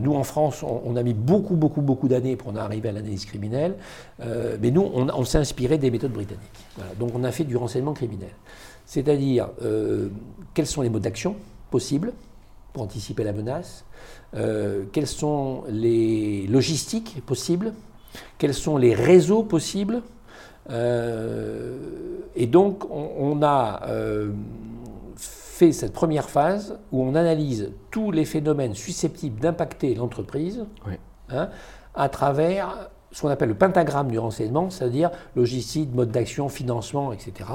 nous en France, on, a mis beaucoup beaucoup beaucoup d'années pour en arriver à l'analyse criminelle, mais nous, on, s'est inspiré des méthodes britanniques. Donc on a fait du renseignement criminel. C'est-à-dire, quels sont les modes d'action possibles pour anticiper la menace euh, quelles sont les logistiques possibles, quels sont les réseaux possibles? Euh, et donc, on, a euh, fait cette première phase où on analyse tous les phénomènes susceptibles d'impacter l'entreprise hein, à travers ce qu'on appelle le pentagramme du renseignement, c'est-à-dire logistique, mode d'action, financement, etc.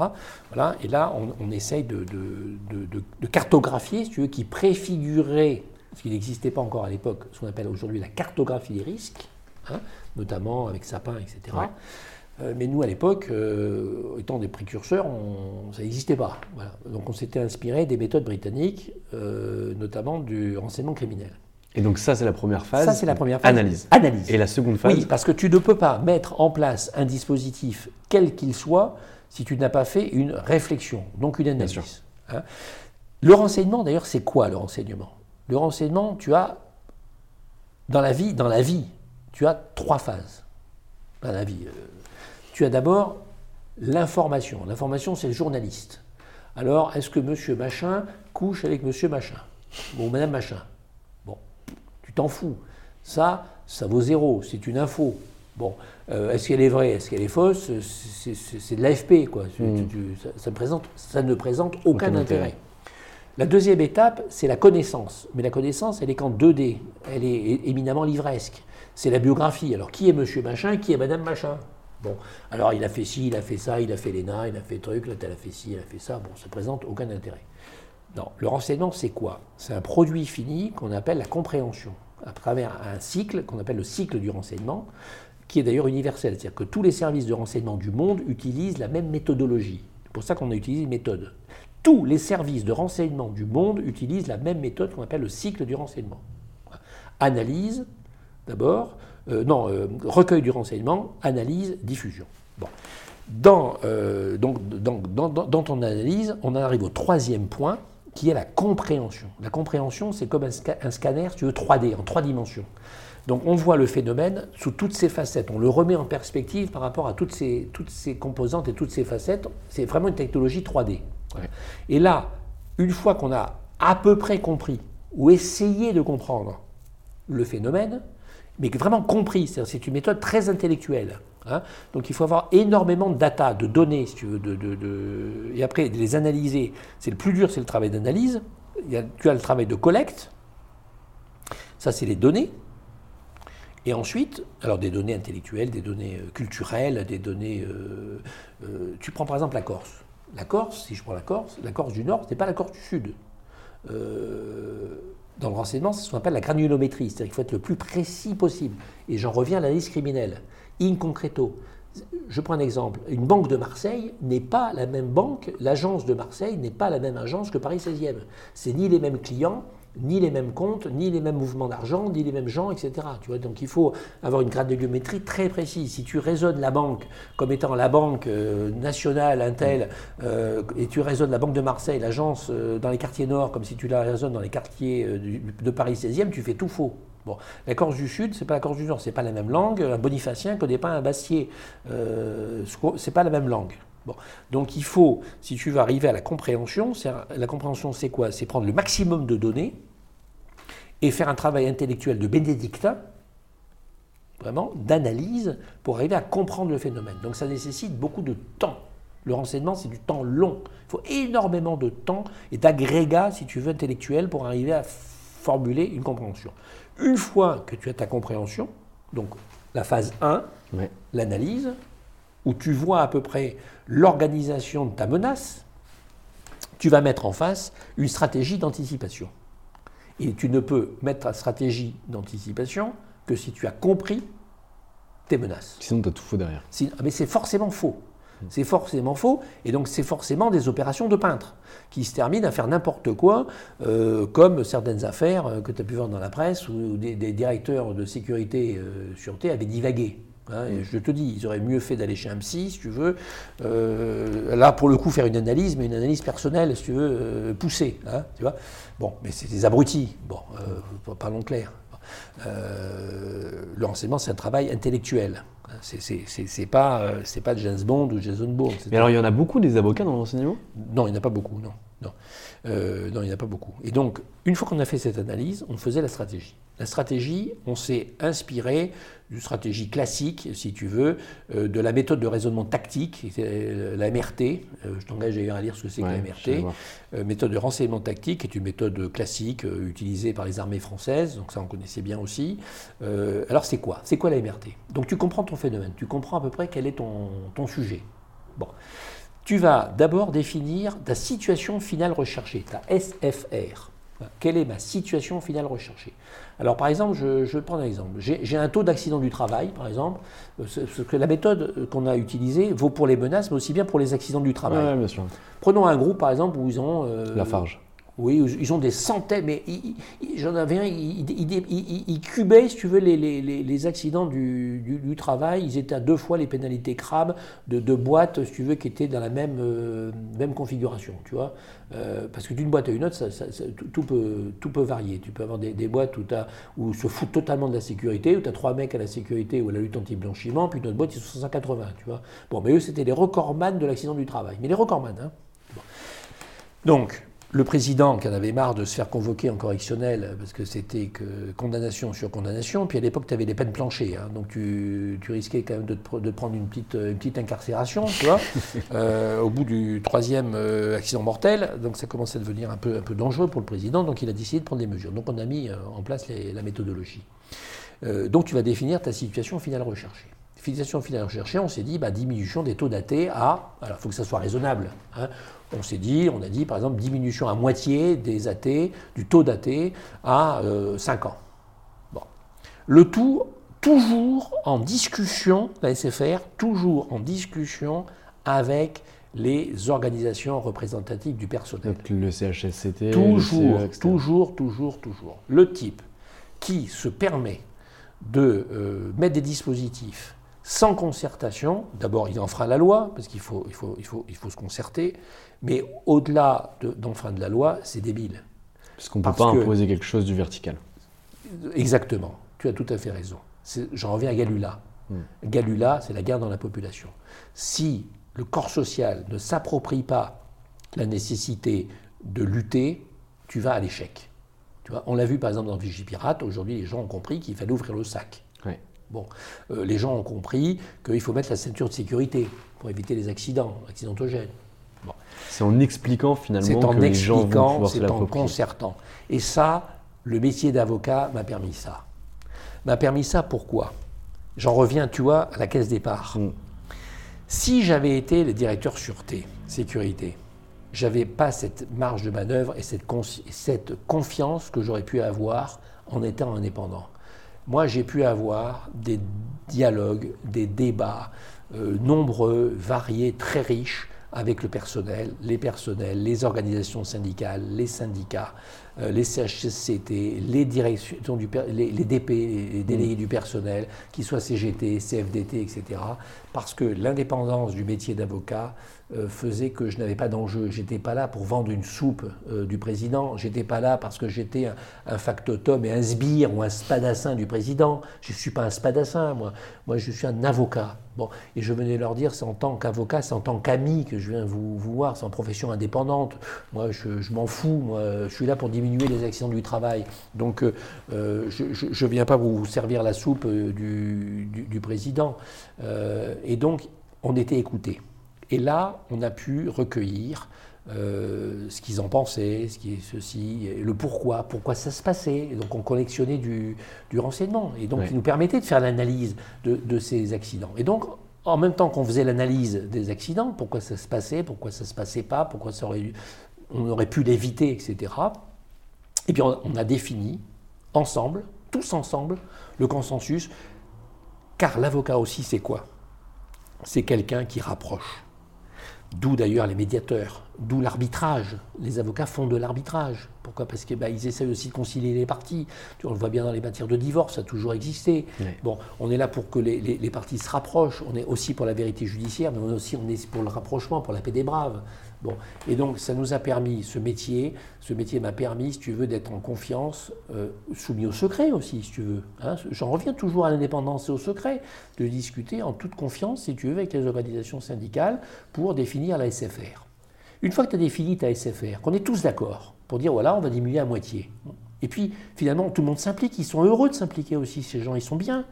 Voilà. Et là, on, essaye de, de, cartographier, si tu veux, qui préfigurait ce qui n'existait pas encore à l'époque, ce qu'on appelle aujourd'hui la cartographie des risques, hein, notamment avec Sapin, etc. Euh, mais nous, à l'époque, euh, étant des précurseurs, ça n'existait pas. Donc on s'était inspiré des méthodes britanniques, euh, notamment du renseignement criminel. Et donc ça, c'est la première phase. Ça, c'est la première phase. Analyse. Analyse. Et la seconde phase Oui, parce que tu ne peux pas mettre en place un dispositif, quel qu'il soit, si tu n'as pas fait une réflexion, donc une analyse. Hein. le renseignement, d'ailleurs, c'est quoi le renseignement? Le renseignement, tu as, dans la vie, dans la vie, tu as trois phases. Dans la vie. Euh, tu as d'abord l'information. L'information, c'est le journaliste. Alors, est-ce que monsieur machin couche avec monsieur machin Ou madame machin? Bon, tu t'en fous. Ça, ça vaut zéro, c'est une info. Bon, euh, est-ce qu'elle est vraie, est-ce qu'elle est fausse? C'est de l'AFP, quoi. Hmm. ça, présente, ça, ne présente aucun, intérêt. La deuxième étape, c'est la connaissance. Mais la connaissance, elle est qu'en 2D. Elle est éminemment livresque. C'est la biographie. Alors, qui est monsieur machin, qui est madame machin? Bon, alors il a fait ci, il a fait ça, il a fait l'ENA, il a fait truc, là, elle a fait ci, il a fait ça. Bon, ça présente aucun intérêt. Non, le renseignement, c'est quoi? C'est un produit fini qu'on appelle la compréhension, à travers un cycle qu'on appelle le cycle du renseignement, qui est d'ailleurs universel. C'est-à-dire que tous les services de renseignement du monde utilisent la même méthodologie. C'est pour ça qu'on a utilisé une méthode. Tous les services de renseignement du monde utilisent la même méthode qu'on appelle le cycle du renseignement. Analyse, d'abord, euh, non, euh, recueil du renseignement, analyse, diffusion. Euh, donc, dans, ton analyse, on arrive au troisième point, qui est la compréhension. La compréhension, c'est comme un, scanner, si tu veux, 3D, en trois dimensions. Donc on voit le phénomène sous toutes ses facettes, on le remet en perspective par rapport à toutes ces, toutes ces composantes et toutes ces facettes. C'est vraiment une technologie 3D. Et là, une fois qu'on a à peu près compris ou essayé de comprendre le phénomène, mais vraiment compris. C'est une méthode très intellectuelle. Hein. Donc il faut avoir énormément de data, de données, si tu veux, de, et après de les analyser. C'est le plus dur, c'est le travail d'analyse. Tu as le travail de collecte. Ça, c'est les données. Et ensuite, alors des données intellectuelles, des données euh, culturelles, des données. Euh, euh, tu prends par exemple la Corse. La Corse, si je prends la Corse, la Corse du Nord, ce n'est pas la Corse du Sud dans le renseignement, c'est ce qu'on appelle la granulométrie, c'est-à-dire qu'il faut être le plus précis possible. Et j'en reviens à l'analyse criminelle. In concreto, je prends un exemple. Une banque de Marseille n'est pas la même banque, l'agence de Marseille n'est pas la même agence que Paris 16e. C'est ni les mêmes clients, ni les mêmes comptes, ni les mêmes mouvements d'argent, ni les mêmes gens, etc. Tu vois, donc il faut avoir une granuliométrie très précise. Si tu raisonnes la banque comme étant la banque euh, nationale, Intel, euh, et tu raisonnes la Banque de Marseille, l'agence euh, dans les quartiers nord, comme si tu la raisonnes dans les quartiers de Paris 16e, tu fais tout faux. Bon, la Corse du Sud, c'est pas la Corse du Nord, c'est pas la même langue. Un bonifacien connaît pas un bassier, c'est pas la même langue. Bon. Donc il faut, si tu veux arriver à la compréhension, la compréhension c'est quoi? C'est prendre le maximum de données et faire un travail intellectuel de bénédictin, vraiment, d'analyse, pour arriver à comprendre le phénomène. Donc ça nécessite beaucoup de temps. Le renseignement, c'est du temps long. Il faut énormément de temps et d'agrégat, si tu veux, intellectuel pour arriver à formuler une compréhension. Une fois que tu as ta compréhension, donc la phase 1, l'analyse, où tu vois à peu près l'organisation de ta menace, tu vas mettre en face une stratégie d'anticipation. Et tu ne peux mettre ta stratégie d'anticipation que si tu as compris tes menaces. Sinon, tu as tout faux derrière. Ah, mais c'est forcément faux. C'est forcément faux, et donc c'est forcément des opérations de peintre qui se terminent à faire n'importe quoi, euh, comme certaines affaires euh, que tu as pu voir dans la presse où des, directeurs de sécurité euh, sûreté avaient divagué. Hein, et je te dis, ils auraient mieux fait d'aller chez un psy, si tu veux. Euh, là, pour le coup, faire une analyse, mais une analyse personnelle, si tu veux, euh, poussée. Hein, tu vois bon, mais c'est des abrutis. Bon, euh, parlons clair. le renseignement, c'est un travail intellectuel. C'est pas, c'est pas James Bond ou Jason Bourne. Mais alors, il y en a beaucoup des avocats dans le renseignement? Non, il n'y en a pas beaucoup, non. Non, non il n'y en a pas beaucoup. Et donc, une fois qu'on a fait cette analyse, on faisait la stratégie. La stratégie, on s'est inspiré d'une stratégie classique, si tu veux, euh, de la méthode de raisonnement tactique, euh, la MRT. Euh, je t'engage d'ailleurs à lire ce que c'est que la MRT. méthode de renseignement tactique est une méthode classique utilisée par les armées françaises, donc ça on connaissait bien aussi. alors c'est quoi? C'est quoi la MRT Donc tu comprends ton phénomène, tu comprends à peu près quel est ton, ton sujet. Bon. Tu vas d'abord définir ta situation finale recherchée, ta SFR. Quelle est ma situation finale recherchée? Alors par exemple, je, je vais prendre un exemple. J'ai un taux d'accident du travail, par exemple. Que la méthode qu'on a utilisée vaut pour les menaces, mais aussi bien pour les accidents du travail. bien sûr. Prenons un groupe, par exemple, où ils ont... Euh, la Farge. Oui, ils ont des centaines, mais j'en avais un, ils cubaient, si tu veux, les, accidents du, travail. Ils étaient à deux fois les pénalités crabes de deux boîtes, si tu veux, qui étaient dans la même, euh, configuration, tu vois. Euh, parce que d'une boîte à une autre, tout, peut, tout peut varier. Tu peux avoir des, boîtes où, as, où se foutent totalement de la sécurité, où tu as trois mecs à la sécurité ou à la lutte anti-blanchiment, puis une autre boîte, ils sont 180, tu vois. Bon, mais eux, c'était les recordman de l'accident du travail. Mais les recordman, hein. Donc, le président qui en avait marre de se faire convoquer en correctionnel, parce que c'était que condamnation sur condamnation, puis à l'époque tu avais les peines planchées, hein. donc tu, risquais quand même de, te, prendre une petite, une petite incarcération, tu vois, [LAUGHS] euh, au bout du troisième euh, accident mortel, donc ça commençait à devenir un peu, un peu dangereux pour le président, donc il a décidé de prendre des mesures. Donc on a mis euh, en place la méthodologie. donc tu vas définir ta situation finale recherchée. Situation finale recherchée, on s'est dit bah, diminution des taux datés à, alors il faut que ça soit raisonnable, hein, on s'est dit, on a dit par exemple diminution à moitié des AT, du taux d'AT à 5 euh, ans. Bon. Le tout toujours en discussion, la SFR, toujours en discussion avec les organisations représentatives du personnel. Donc le CHSCT Toujours, le toujours, toujours, toujours. Le type qui se permet de euh, mettre des dispositifs sans concertation, d'abord il enfreint la loi, parce qu'il faut, il faut, il faut, il faut se concerter, mais au-delà d'enfreindre la loi, c'est débile. Parce qu'on ne peut pas imposer quelque chose du vertical. Exactement, tu as tout à fait raison. J'en reviens à Galula. Hmm. Galula, c'est la guerre dans la population. Si le corps social ne s'approprie pas la nécessité de lutter, tu vas à l'échec. On l'a vu par exemple dans Vigipirate, aujourd'hui les gens ont compris qu'il fallait ouvrir le sac. Bon, euh, les gens ont compris qu'il faut mettre la ceinture de sécurité pour éviter les accidents accidentogènes. C'est en expliquant finalement en que les gens vont C'est en concertant. Et ça, le métier d'avocat m'a permis ça. M'a permis ça pourquoi? J'en reviens, tu vois, à la caisse départ. Mm. Si j'avais été le directeur sûreté, sécurité, j'avais pas cette marge de manœuvre et cette, cette confiance que j'aurais pu avoir en étant indépendant. Moi, j'ai pu avoir des dialogues, des débats euh, nombreux, variés, très riches avec le personnel, les personnels, les organisations syndicales, les syndicats, euh, les CHCT, les directions du, les, DP, les délégués mm. du personnel, qu'ils soient CGT, CFDT, etc. Parce que l'indépendance du métier d'avocat euh, faisait que je n'avais pas d'enjeu. J'étais pas là pour vendre une soupe euh, du président. J'étais pas là parce que j'étais un, factotum et un sbire ou un spadassin du président. Je ne suis pas un spadassin, moi. Moi, je suis un avocat. Bon, et je venais leur dire, c'est en tant qu'avocat, c'est en tant qu'ami que je viens vous, voir, c'est en profession indépendante. Moi, je, m'en fous. Moi, je suis là pour diminuer les accidents du travail. Donc euh, je ne viens pas vous servir la soupe du, président. Et donc on était écoutés. Et là, on a pu recueillir ce qu'ils en pensaient, ce qui est ceci, le pourquoi, pourquoi ça se passait. donc on collectionnait du, renseignement. Et donc il nous permettait de faire l'analyse de, ces accidents. Et donc en même temps qu'on faisait l'analyse des accidents, pourquoi ça se passait, pourquoi ça ne se passait pas, pourquoi ça aurait, on aurait pu l'éviter, etc. Et puis on a défini ensemble, tous ensemble, le consensus, car l'avocat aussi c'est quoi? C'est quelqu'un qui rapproche. D'où d'ailleurs les médiateurs, d'où l'arbitrage. Les avocats font de l'arbitrage. Pourquoi? Parce qu'ils bah, essayent aussi de concilier les parties. on le voit bien dans les matières de divorce, ça a toujours existé. Bon, on est là pour que les, les, parties se rapprochent. On est aussi pour la vérité judiciaire, mais on est aussi on est pour le rapprochement, pour la paix des braves. Bon. Et donc, ça nous a permis, ce métier, ce métier m'a permis, si tu veux, d'être en confiance, euh, soumis au secret aussi, si tu veux. Hein. J'en reviens toujours à l'indépendance et au secret, de discuter en toute confiance, si tu veux, avec les organisations syndicales pour définir la SFR. Une fois que tu as défini ta SFR, qu'on est tous d'accord pour dire, voilà, on va diminuer à moitié. Et puis, finalement, tout le monde s'implique. Ils sont heureux de s'impliquer aussi, ces gens. Ils sont bien.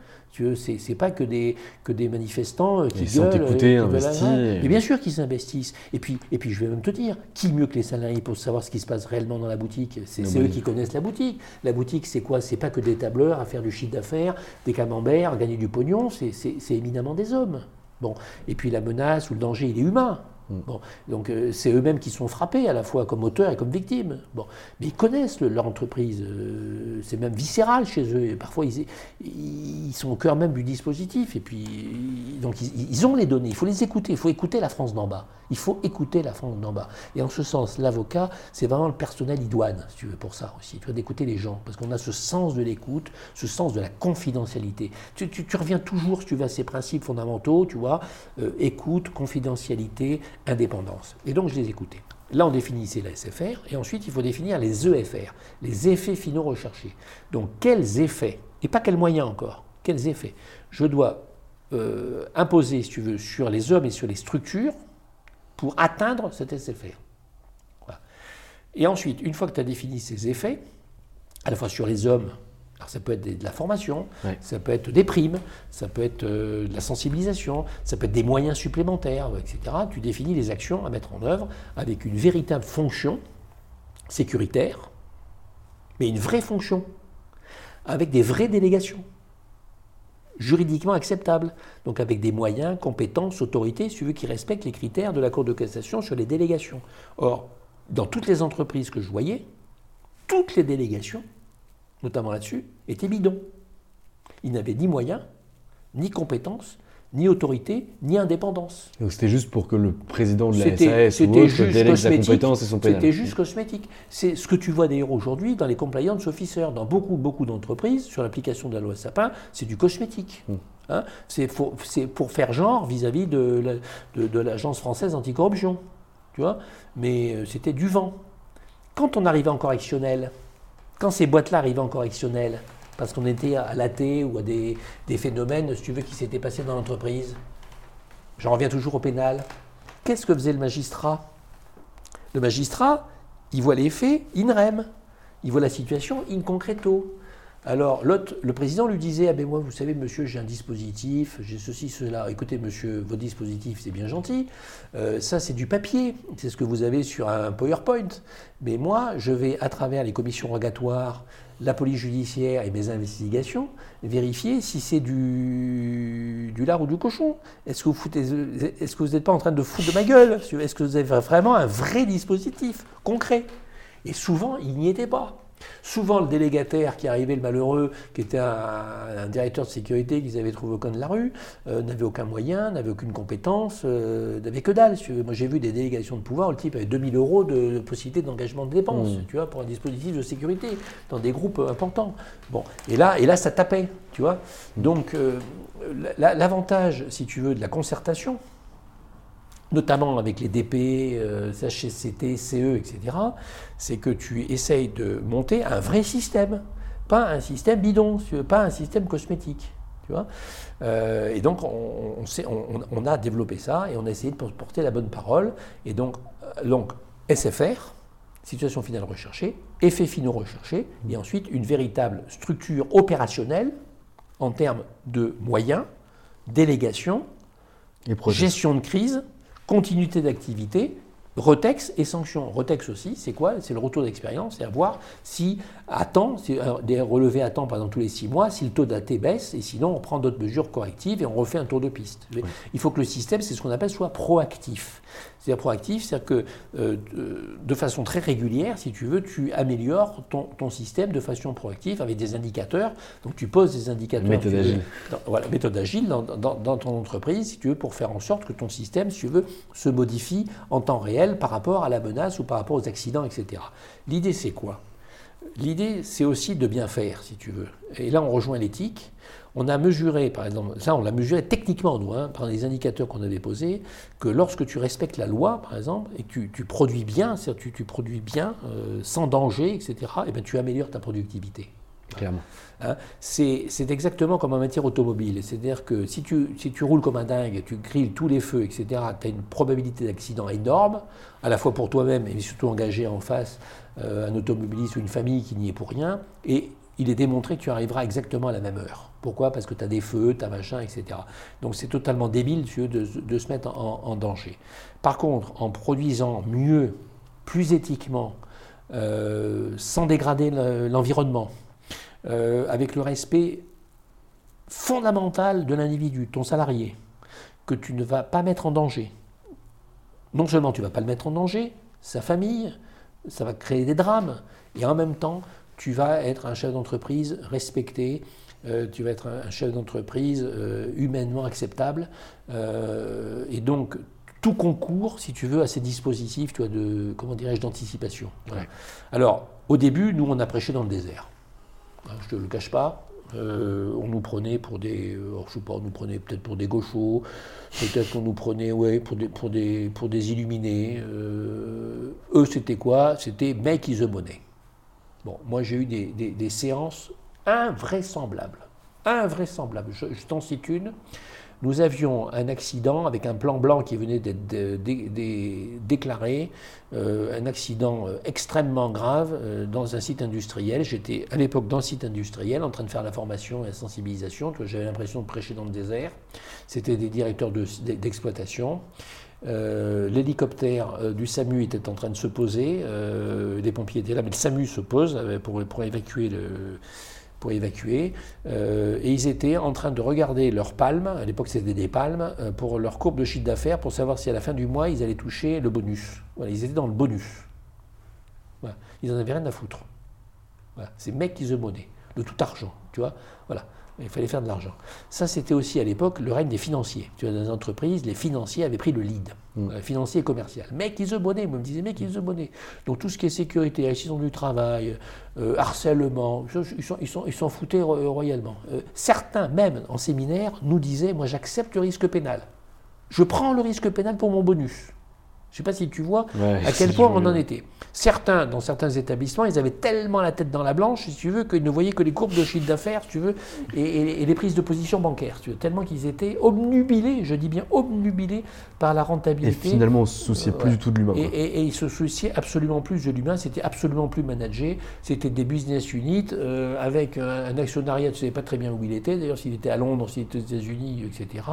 C'est pas que des, que des manifestants euh, qui ils gueulent. Sont écoutés, euh, investis. Mais bien sûr qu'ils s'investissent. Et puis, et puis, je vais même te dire, qui mieux que les salariés pour savoir ce qui se passe réellement dans la boutique? C'est eux qui connaissent la boutique. La boutique, c'est quoi? C'est pas que des tableurs à faire du chiffre d'affaires, des camemberts, à gagner du pognon. C'est éminemment des hommes. Bon. Et puis, la menace ou le danger, il est humain. Mm. Donc euh, c'est eux-mêmes qui sont frappés à la fois comme auteurs et comme victimes. Mais ils connaissent leur entreprise, euh, c'est même viscéral chez eux. Parfois ils, sont au cœur même du dispositif. Et puis donc ils, ont les données. Il faut les écouter. Il faut écouter la France d'en bas. Il faut écouter la France d'en bas. Et en ce sens, l'avocat, c'est vraiment le personnel idoine, si tu veux, pour ça aussi. Tu vois, d'écouter les gens, parce qu'on a ce sens de l'écoute, ce sens de la confidentialité. Tu, reviens toujours, si tu veux, à ces principes fondamentaux, tu vois, euh, écoute, confidentialité, indépendance. Et donc je les écoutais. Là, on définissait la SFR, et ensuite, il faut définir les EFR, les effets finaux recherchés. Donc, quels effets, et pas quels moyens encore, quels effets je dois euh, imposer, si tu veux, sur les hommes et sur les structures pour atteindre cet SFR. Et ensuite, une fois que tu as défini ces effets, à la fois sur les hommes, alors ça peut être de la formation, ça peut être des primes, ça peut être euh, de la sensibilisation, ça peut être des moyens supplémentaires, etc. Tu définis les actions à mettre en œuvre avec une véritable fonction sécuritaire, mais une vraie fonction, avec des vraies délégations juridiquement acceptables, donc avec des moyens, compétences, autorités, veux, qui respectent les critères de la Cour de cassation sur les délégations. Or, dans toutes les entreprises que je voyais, toutes les délégations, notamment là-dessus, étaient bidons. Ils n'avaient ni moyens, ni compétences, ni autorité, ni indépendance. Donc c'était juste pour que le président de la SAS ou autre délègue sa compétence et son pénal. C'était juste cosmétique. C'est ce que tu vois d'ailleurs aujourd'hui dans les compliance officers, dans beaucoup, beaucoup d'entreprises, sur l'application de la loi Sapin, c'est du cosmétique. Hmm. Hein c'est pour, pour, faire genre vis-à-vis de, de, l'Agence française anticorruption. Tu vois? Mais euh, c'était du vent. Quand on arrivait en correctionnel, quand ces boîtes-là arrivaient en correctionnel, parce qu'on était à l'AT ou à des, phénomènes, si tu veux, qui s'étaient passés dans l'entreprise. J'en reviens toujours au pénal. Qu'est-ce que faisait le magistrat? Le magistrat, il voit les faits in rem, il voit la situation in concreto. Alors, le président lui disait Ah ben moi, vous savez, monsieur, j'ai un dispositif, j'ai ceci, cela. Écoutez, monsieur, vos dispositifs, c'est bien gentil. Euh, ça, c'est du papier. C'est ce que vous avez sur un PowerPoint. Mais moi, je vais, à travers les commissions rogatoires, la police judiciaire et mes investigations, vérifier si c'est du, lard ou du cochon. Est-ce que vous est-ce que vous n'êtes pas en train de foutre de ma gueule? Est-ce que vous avez vraiment un vrai dispositif concret? Et souvent, il n'y était pas. Souvent, le délégataire qui arrivait, le malheureux, qui était un, directeur de sécurité qu'ils avaient trouvé au coin de la rue, euh, n'avait aucun moyen, n'avait aucune compétence, euh, n'avait que dalle. Moi, j'ai vu des délégations de pouvoir où le type avait 2000 euros de, possibilité d'engagement de dépenses, mmh. tu vois, pour un dispositif de sécurité, dans des groupes importants. Bon, et là, et là ça tapait, tu vois. Mmh. Donc, euh, l'avantage, si tu veux, de la concertation, notamment avec les DP, CHCT, CE, etc., c'est que tu essayes de monter un vrai système, pas un système bidon, pas un système cosmétique. Tu vois euh, et donc, on, sait, on, a développé ça et on a essayé de porter la bonne parole. Et donc, euh, donc SFR, situation finale recherchée, effets finaux recherchés, et ensuite une véritable structure opérationnelle en termes de moyens, délégation, gestion de crise, continuité d'activité, retex et sanctions. Retex aussi, c'est quoi? C'est le retour d'expérience, c'est à voir si à temps, des relevés à temps pendant tous les six mois, si le taux d'AT baisse, et sinon on prend d'autres mesures correctives et on refait un tour de piste. Il faut que le système, c'est ce qu'on appelle, soit proactif. C'est-à-dire proactif, c'est-à-dire que euh, de façon très régulière, si tu veux, tu améliores ton, ton, système de façon proactive avec des indicateurs. Donc tu poses des indicateurs. Méthode agile. voilà, méthode agile dans, dans, dans, ton entreprise, si tu veux, pour faire en sorte que ton système, si tu veux, se modifie en temps réel par rapport à la menace ou par rapport aux accidents, etc. L'idée, c'est quoi? L'idée, c'est aussi de bien faire, si tu veux. Et là, on rejoint l'éthique. On a mesuré, par exemple, ça, on l'a mesuré techniquement, nous, hein, par les indicateurs qu'on avait posés, que lorsque tu respectes la loi, par exemple, et que tu, produis bien, c'est-à-dire tu, tu produis bien, euh, sans danger, etc., et eh bien, tu améliores ta productivité. Clairement. Hein, c'est exactement comme en matière automobile. C'est-à-dire que si tu, si tu roules comme un dingue, tu grilles tous les feux, etc., tu as une probabilité d'accident énorme, à la fois pour toi-même et surtout engagé en face euh, un automobiliste ou une famille qui n'y est pour rien. Et il est démontré que tu arriveras exactement à la même heure. Pourquoi? Parce que tu as des feux, tu as machin, etc. Donc c'est totalement débile de, de, se mettre en, danger. Par contre, en produisant mieux, plus éthiquement, euh, sans dégrader l'environnement, euh, avec le respect fondamental de l'individu, ton salarié, que tu ne vas pas mettre en danger. Non seulement tu ne vas pas le mettre en danger, sa famille, ça va créer des drames, et en même temps, tu vas être un chef d'entreprise respecté, euh, tu vas être un, chef d'entreprise euh, humainement acceptable, et donc tout concourt, si tu veux, à ces dispositifs tu vois, de, comment dirais-je, d'anticipation. Alors, au début, nous, on a prêché dans le désert. Hein, je ne te le cache pas. Euh, on nous prenait pour des, euh, je sais pas, on nous prenait peut-être pour des gauchos, peut-être qu'on nous prenait ouais, pour, des, pour, des, pour des illuminés. Euh, eux, c'était quoi? C'était make is the money. Bon, moi j'ai eu des, des, séances invraisemblables. Invraisemblables. Je, t'en cite une. nous avions un accident avec un plan blanc qui venait d'être déclaré, euh, un accident euh, extrêmement grave euh, dans un site industriel. J'étais à l'époque dans le site industriel en train de faire la formation et la sensibilisation. J'avais l'impression de prêcher dans le désert. C'était des directeurs d'exploitation. L'hélicoptère du SAMU était en train de se poser. les pompiers étaient là, mais le SAMU se pose pour, pour évacuer. Euh, et ils étaient en train de regarder leurs palmes, à l'époque c'était des palmes, euh, pour leur courbe de chiffre d'affaires, pour savoir si à la fin du mois ils allaient toucher le bonus. Voilà, ils étaient dans le bonus. Ils n'en avaient rien à foutre. Voilà. C'est mec qui se monnaie, de tout argent, tu vois. Voilà. Il fallait faire de l'argent. Ça, c'était aussi à l'époque le règne des financiers. Tu vois, dans les entreprises, les financiers avaient pris le lead. Mm. Euh, financier et commercial. Mec, ils se bonnaient. Moi, me disais, mec, ils se bonnaient. Donc, tout ce qui est sécurité, accident du travail, euh, harcèlement, ils s'en ils sont, ils sont foutaient royalement. Euh, certains, même en séminaire, nous disaient, moi, j'accepte le risque pénal. Je prends le risque pénal pour mon bonus. Je ne sais pas si tu vois à [LAUGHS] quel point on en était. Certains, dans certains établissements, ils avaient tellement la tête dans la blanche, si tu veux, qu'ils ne voyaient que les courbes de chiffre d'affaires, si tu veux, et, les prises de position bancaires, tu veux, tellement qu'ils étaient obnubilés, je dis bien obnubilés par la rentabilité. Et finalement, on ne se souciait plus du tout de l'humain. Et, ils se souciaient absolument plus de l'humain, c'était absolument plus managé, c'était des business units euh, avec un, actionnariat, tu ne savais pas très bien où il était, d'ailleurs s'il était à Londres, s'il était aux États-Unis, etc.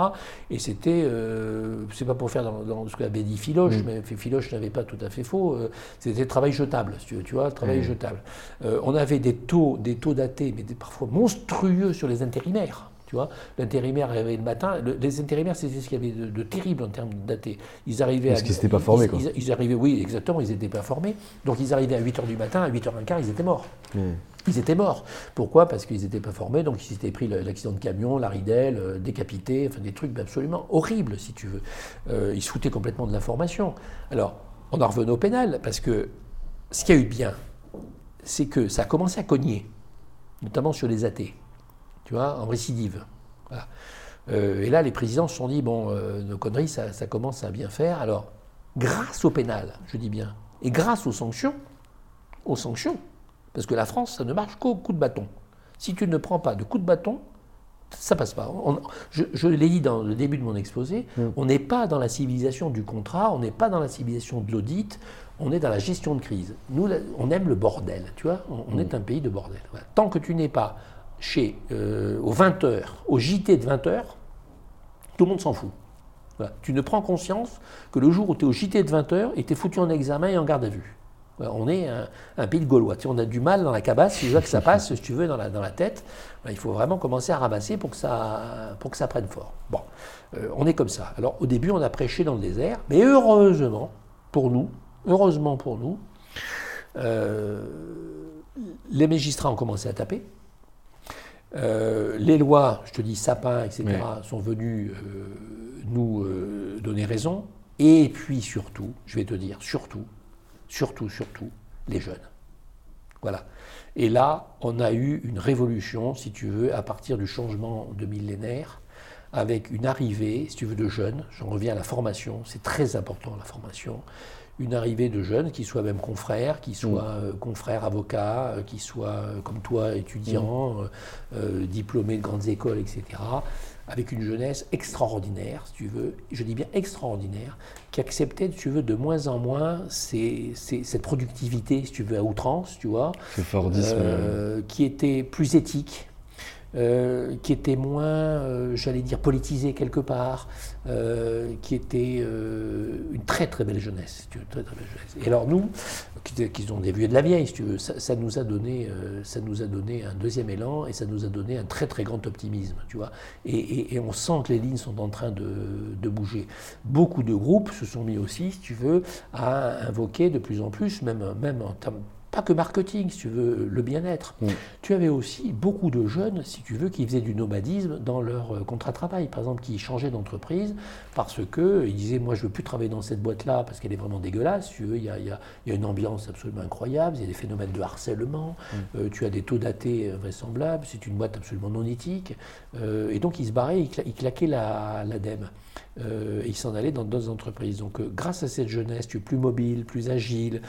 Et c'était, euh, c'est pas pour faire dans, ce qu'avait dit Philoche, mm. Mais Philoche n'avait pas tout à fait faux, euh, c'était travail jetable, tu veux, tu vois, travail mmh. jetable. Euh, on avait des taux, des taux datés, mais parfois monstrueux sur les intérimaires. Tu vois, l'intérimaire arrivait le matin. les intérimaires, c'était ce qu'il y avait de, terrible en termes datés. Ils arrivaient Parce qu'ils n'étaient pas formés, quoi. Ils, arrivaient, oui, exactement, ils n'étaient pas formés. Donc ils arrivaient à 8h du matin, à 8h15, ils étaient morts. Mmh. Ils étaient morts. Pourquoi? Parce qu'ils n'étaient pas formés, donc ils s'étaient pris l'accident de camion, la ridelle, euh, décapités, enfin des trucs absolument horribles, si tu veux. Euh, ils se foutaient complètement de l'information. Alors, on en revenait au pénal, parce que ce qu'il a eu de bien, c'est que ça a commencé à cogner, notamment sur les athées, tu vois, en récidive. Euh, et là, les présidents se sont dit, bon, nos conneries, ça, commence à bien faire. Alors, grâce au pénal, je dis bien, et grâce aux sanctions, aux sanctions, parce que la France, ça ne marche qu'au coup de bâton. Si tu ne prends pas de coup de bâton, ça passe pas. je, l'ai dit dans le début de mon exposé, mm. on n'est pas dans la civilisation du contrat, on n'est pas dans la civilisation de l'audit, on est dans la gestion de crise. Nous, on aime le bordel, tu vois, on, est mm. un pays de bordel. Tant que tu n'es pas chez, euh, aux 20h, au JT de 20h, tout le monde s'en fout. Tu ne prends conscience que le jour où tu es au JT de 20h, et tu es foutu en examen et en garde à vue. On est un, pays de Gaulois. Tu on a du mal dans la cabasse, tu veux que ça [LAUGHS] passe, si tu veux, dans la, dans la tête. il faut vraiment commencer à ramasser pour que ça, pour que ça prenne fort. Bon, euh, on est comme ça. Alors, au début, on a prêché dans le désert, mais heureusement, pour nous, heureusement pour nous, euh, les magistrats ont commencé à taper. Euh, les lois, je te dis sapin, etc., sont venus euh, nous donner raison. Et puis surtout, je vais te dire, surtout, surtout, surtout, les jeunes. Voilà. Et là, on a eu une révolution, si tu veux, à partir du changement de millénaire, avec une arrivée, si tu veux, de jeunes. J'en reviens à la formation, c'est très important la formation une arrivée de jeunes, qui soient même confrères, qui soient mm. euh, confrères avocats, euh, qui soient euh, comme toi étudiants, mm. diplômés de grandes écoles, etc., avec une jeunesse extraordinaire, si tu veux, je dis bien extraordinaire, qui acceptait, si tu veux, de moins en moins cette productivité, si tu veux, à outrance, tu vois, qui était plus éthique, euh, qui était moins, euh, j'allais dire, politisé quelque part, euh, qui était une très très belle jeunesse, très, très belle jeunesse. Et alors nous, qui, ont des vieux de la vieille, si tu veux, ça, nous a donné, ça nous a donné un deuxième élan et ça nous a donné un très très grand optimisme, tu vois. Et, on sent que les lignes sont en train de, de, bouger. Beaucoup de groupes se sont mis aussi, si tu veux, à invoquer de plus en plus, même, même en termes pas que marketing, si tu veux, le bien-être. Tu avais aussi beaucoup de jeunes, si tu veux, qui faisaient du nomadisme dans leur euh, contrat de travail. Par exemple, qui changeaient d'entreprise parce qu'ils disaient Moi, je ne veux plus travailler dans cette boîte-là parce qu'elle est vraiment dégueulasse. tu veux, il y a, une ambiance absolument incroyable, il y a des phénomènes de harcèlement, euh, tu as des taux datés vraisemblables, c'est une boîte absolument non éthique. Euh, et donc, ils se barraient, ils, claquaient l'ADEME. La, et ils s'en allaient dans d'autres entreprises. Donc, grâce à cette jeunesse, tu es plus mobile, plus agile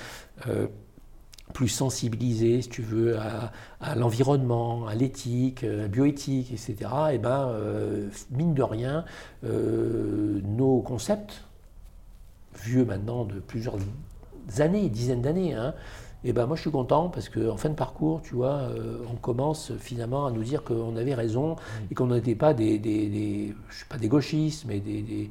plus sensibilisés, si tu veux, à, l'environnement, à l'éthique, à la bioéthique, etc., et eh ben, euh, mine de rien, euh, nos concepts, vieux maintenant de plusieurs années, dizaines d'années, hein, et eh ben moi je suis content parce qu'en en fin de parcours, tu vois, euh, on commence finalement à nous dire qu'on avait raison et qu'on n'était pas des, des, je sais pas des gauchistes, mais des, des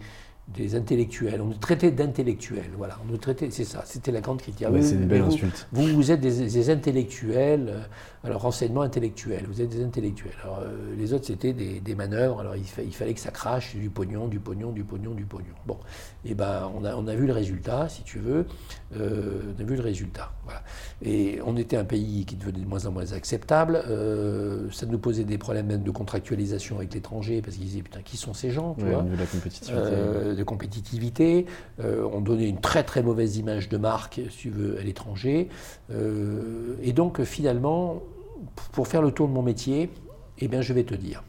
intellectuels. On nous traitait d'intellectuels. Voilà, on nous traitait, c'est ça, c'était la grande critique. c'est une belle insulte. Vous, vous êtes des, intellectuels, euh, alors renseignement intellectuel, vous êtes des intellectuels. Alors euh, les autres, c'était des, manœuvres, alors il, il, fallait que ça crache du pognon, du pognon, du pognon, du pognon. Bon, et eh ben on a, on a vu le résultat, si tu veux, euh, on a vu le résultat. Voilà. Et on était un pays qui devenait de moins en moins acceptable, ça nous posait des problèmes même de contractualisation avec l'étranger, parce qu'ils disaient, putain, qui sont ces gens, tu vois la compétitivité de compétitivité, euh, on donnait une très très mauvaise image de marque, si tu veux, à l'étranger. Euh, et donc finalement, pour faire le tour de mon métier, eh bien je vais te dire,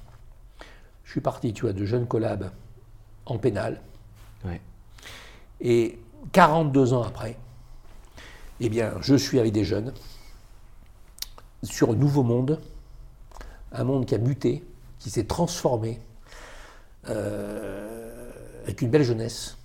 je suis parti, tu vois, de jeunes collabs en pénal. Et 42 ans après, eh bien je suis avec des jeunes sur un nouveau monde, un monde qui a muté, qui s'est transformé. Euh, avec une belle jeunesse.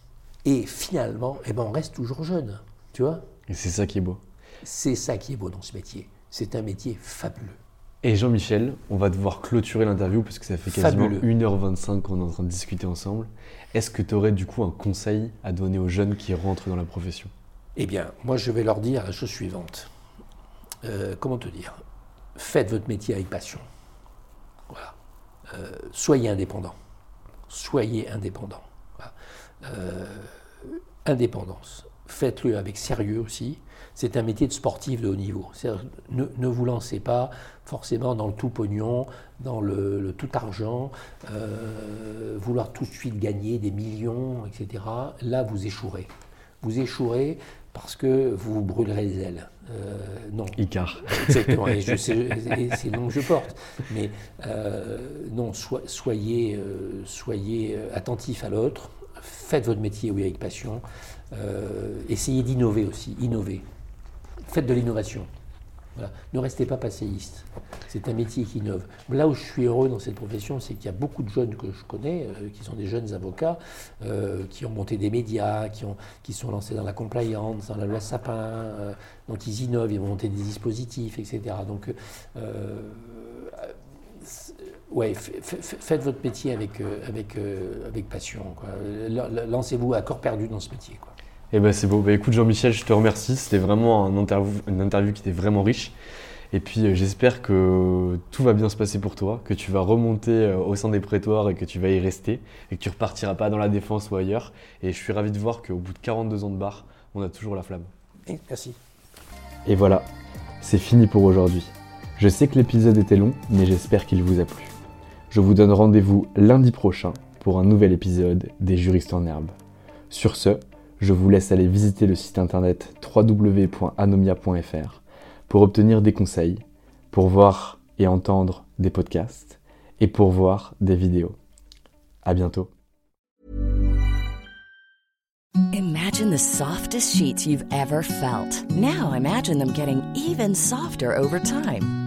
Et finalement, eh ben, on reste toujours jeune, tu vois. Et c'est ça qui est beau. C'est ça qui est beau dans ce métier. C'est un métier fabuleux. Et Jean-Michel, on va devoir clôturer l'interview parce que ça fait quasiment 1h25 qu'on est en train de discuter ensemble. Est-ce que tu aurais du coup un conseil à donner aux jeunes qui rentrent dans la profession? Eh bien, moi je vais leur dire la chose suivante. Euh, comment te dire? Faites votre métier avec passion. Voilà. Euh, soyez indépendant. Soyez indépendant. Euh, indépendance. Faites-le avec sérieux aussi. C'est un métier de sportif de haut niveau. Ne, ne, vous lancez pas forcément dans le tout pognon, dans le, tout argent, euh, vouloir tout de suite gagner des millions, etc. Là, vous échouerez. Vous échouerez parce que vous brûlerez les ailes. Euh, non. Icar. Exactement, c'est le nom que je porte. Mais euh, non, soyez, euh, soyez attentifs à l'autre, faites votre métier oui, avec passion, essayez d'innover aussi, innover. Faites de l'innovation. Ne restez pas passéiste. C'est un métier qui innove. Là où je suis heureux dans cette profession, c'est qu'il y a beaucoup de jeunes que je connais, euh, qui sont des jeunes avocats, euh, qui ont monté des médias, qui, ont, qui sont lancés dans la compliance, dans la loi Sapin. Euh, donc ils innovent, ils vont monter des dispositifs, etc. Donc, ouais, faites votre métier avec, avec, avec passion. Lancez-vous à corps perdu dans ce métier. Quoi. Eh ben c'est beau. Bah, écoute Jean-Michel, je te remercie. C'était vraiment un interview, une interview qui était vraiment riche. Et puis euh, j'espère que tout va bien se passer pour toi, que tu vas remonter euh, au sein des prétoires et que tu vas y rester et que tu repartiras pas dans la défense ou ailleurs. Et je suis ravi de voir qu'au bout de 42 ans de bar, on a toujours la flamme. merci. Et voilà, c'est fini pour aujourd'hui. Je sais que l'épisode était long, mais j'espère qu'il vous a plu. Je vous donne rendez-vous lundi prochain pour un nouvel épisode des juristes en herbe. Sur ce, je vous laisse aller visiter le site internet www.anomia.fr pour obtenir des conseils, pour voir et entendre des podcasts et pour voir des vidéos. À bientôt. Imagine the softest sheets you've ever felt. Now imagine them getting even softer over time.